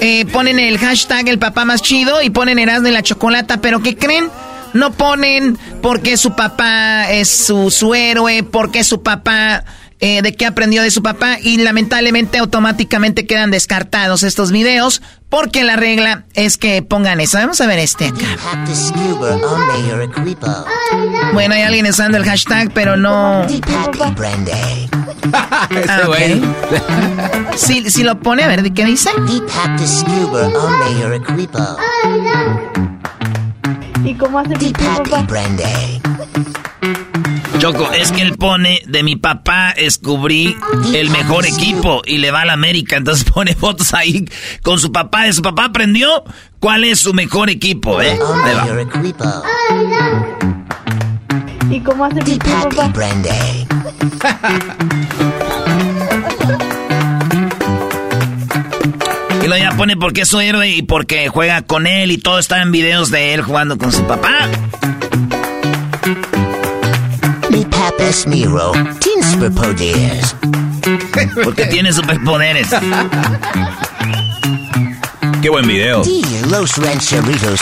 eh, ponen el hashtag el papá más chido y ponen Erasmo y la chocolata, pero ¿qué creen? No ponen porque su papá es su, su héroe, porque su papá eh, de qué aprendió de su papá y lamentablemente automáticamente quedan descartados estos videos porque la regla es que pongan eso. Vamos a ver este acá. Bueno, hay alguien usando el hashtag, pero no... Ah, okay. si, si lo pone, a ver, ¿qué dice? ¿Y cómo hace mi papá? Choco, es que él pone de mi papá descubrí el mejor equipo y le va a la América. Entonces pone fotos ahí con su papá. De su papá aprendió cuál es su mejor equipo, ¿eh? ¿Y cómo hace mi papá? Y luego ya pone porque es su héroe y porque juega con él y todo está en videos de él jugando con su papá. Miro tiene superpoderes. Porque tiene superpoderes. Qué buen video. Los rancheritos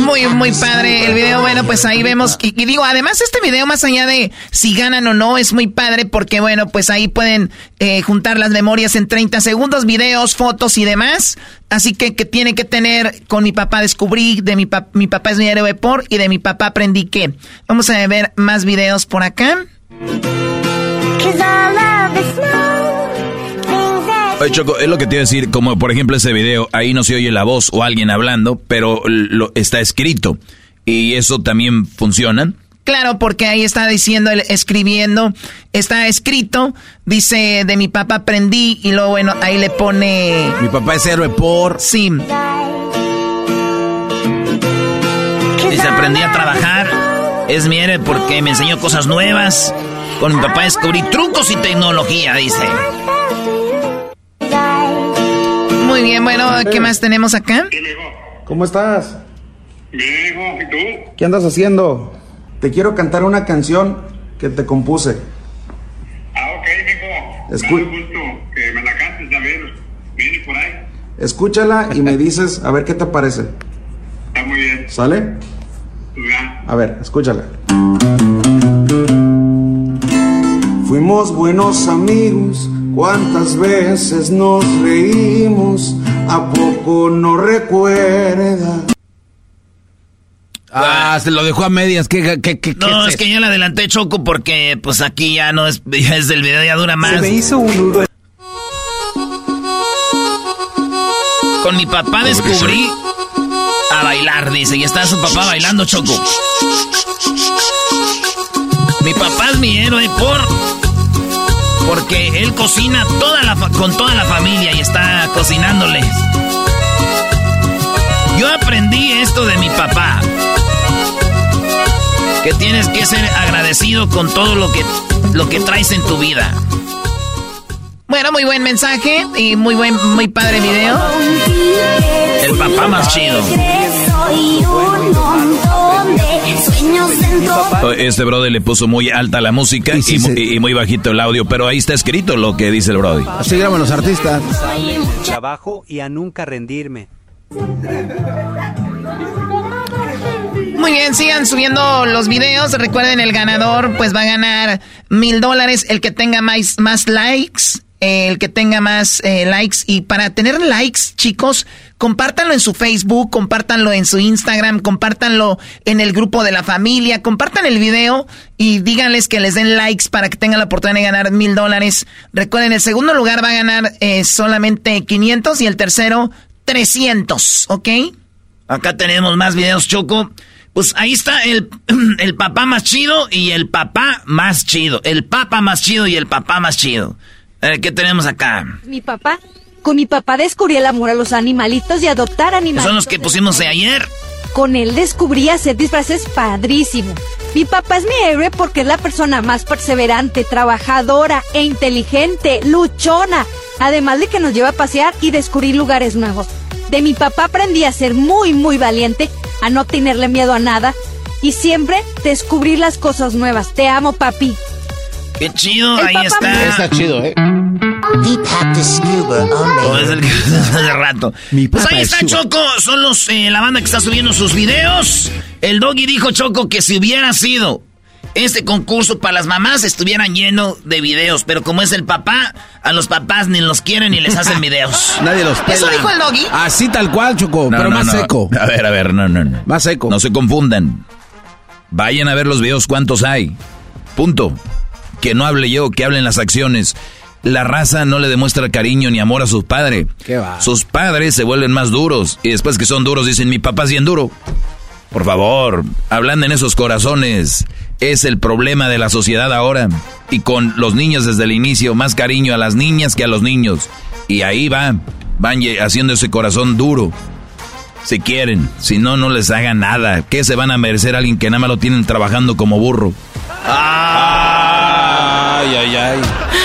Muy, muy padre el video. Bueno, pues ahí vemos. Y, digo, además, este video, más allá de si ganan o no, es muy padre porque, bueno, pues ahí pueden eh, juntar las memorias en 30 segundos, videos, fotos y demás. Así que, que tiene que tener con mi papá descubrí, de mi, papá mi papá es mi héroe por y de mi papá aprendí que. Vamos a ver más videos por acá. Oye, Choco, es lo que te iba a decir, como por ejemplo ese video, ahí no se oye la voz o alguien hablando, pero lo, está escrito. ¿Y eso también funciona? Claro, porque ahí está diciendo, escribiendo, está escrito, dice, de mi papá aprendí, y luego, bueno, ahí le pone... Mi papá es héroe por... Sí. Dice, aprendí a trabajar, es mi héroe porque me enseñó cosas nuevas. Con mi papá descubrí trucos y tecnología, dice. Muy bien, bueno, ¿qué más tenemos acá? ¿Cómo estás? Bien, ¿y tú? ¿Qué andas haciendo? Te quiero cantar una canción que te compuse. Ah, ok, mijo. Escu gusto que me la cantes, a ver, viene por ahí. Escúchala y me dices a ver qué te parece. Está muy bien. ¿Sale? A ver, escúchala. Fuimos buenos amigos ¿Cuántas veces nos reímos? ¿A poco no recuerda? Ah, se lo dejó a medias. ¿Qué, qué, qué, no, es, que yo le adelanté Choco porque pues aquí ya no es, ya es del video, ya dura más. Se me hizo un nudo. Con mi papá descubrí a bailar, dice. Y está su papá bailando, Choco. Mi papá es mi héroe por... Porque él cocina toda la, con toda la familia y está cocinándoles. Yo aprendí esto de mi papá. Que tienes que ser agradecido con todo lo que, lo que traes en tu vida. Bueno, muy buen mensaje y muy buen, muy padre video. El papá más chido. Este brother le puso muy alta la música y, muy bajito el audio, pero ahí está escrito lo que dice el brother. Así graban los artistas. Trabajo y a nunca rendirme. Muy bien, sigan subiendo los videos. Recuerden, el ganador pues va a ganar mil dólares. El que tenga más, más likes, el que tenga más eh, likes. Y para tener likes, chicos, compártanlo en su Facebook, compártanlo en su Instagram, compártanlo en el grupo de la familia, compartan el video y díganles que les den likes para que tengan la oportunidad de ganar mil dólares. Recuerden, el segundo lugar va a ganar eh, solamente 500 y el tercero 300, ¿ok? Acá tenemos más videos, Choco. Pues ahí está el, el papá más chido y el papá más chido. El papá más chido y el papá más chido. ¿Qué tenemos acá? Mi papá. Con mi papá descubrí el amor a los animalitos y adoptar animales. Son los que pusimos de ayer. Con él descubrí hacer disfraces padrísimo. Mi papá es mi héroe porque es la persona más perseverante, trabajadora e inteligente, luchona. Además de que nos lleva a pasear y descubrir lugares nuevos. De mi papá aprendí a ser muy, muy valiente, a no tenerle miedo a nada y siempre descubrir las cosas nuevas. Te amo, papi. Qué chido, ahí está. Está chido, ¿eh? Scuba oh, es el que hace rato. pues ahí está Choco, son los eh, la banda que está subiendo sus videos. El doggy dijo Choco que si hubiera sido este concurso para las mamás estuvieran lleno de videos, pero como es el papá, a los papás ni los quieren ni les hacen videos. Nadie los pela. ¿Eso dijo el doggy? Así tal cual, Choco, pero más seco. A ver, a ver, no, no, no. Más seco. No se confundan. Vayan a ver los videos cuántos hay. Punto. Que no hable yo, que hablen las acciones. La raza no le demuestra cariño ni amor a sus padres. ¿Qué va? Sus padres se vuelven más duros y después que son duros dicen mi papá es bien duro. Por favor, hablando en esos corazones es el problema de la sociedad ahora. Y con los niños desde el inicio, más cariño a las niñas que a los niños. Y ahí va, van haciendo ese corazón duro. Si quieren, si no, no les hagan nada. ¿Qué se van a merecer a alguien que nada más lo tienen trabajando como burro? Ay, ay, ay.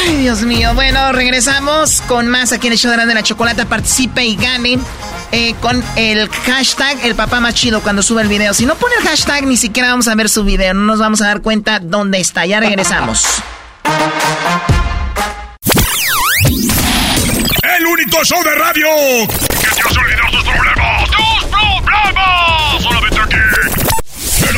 Ay, Dios mío. Bueno, regresamos con más aquí en el show de la chocolate. Participe y gane. Eh, con el hashtag el papá más chido cuando sube el video. Si no pone el hashtag, ni siquiera vamos a ver su video. No nos vamos a dar cuenta dónde está. Ya regresamos. El único show de radio que te hace olvidar tus problemas. ¡Tus problemas! Solamente aquí. En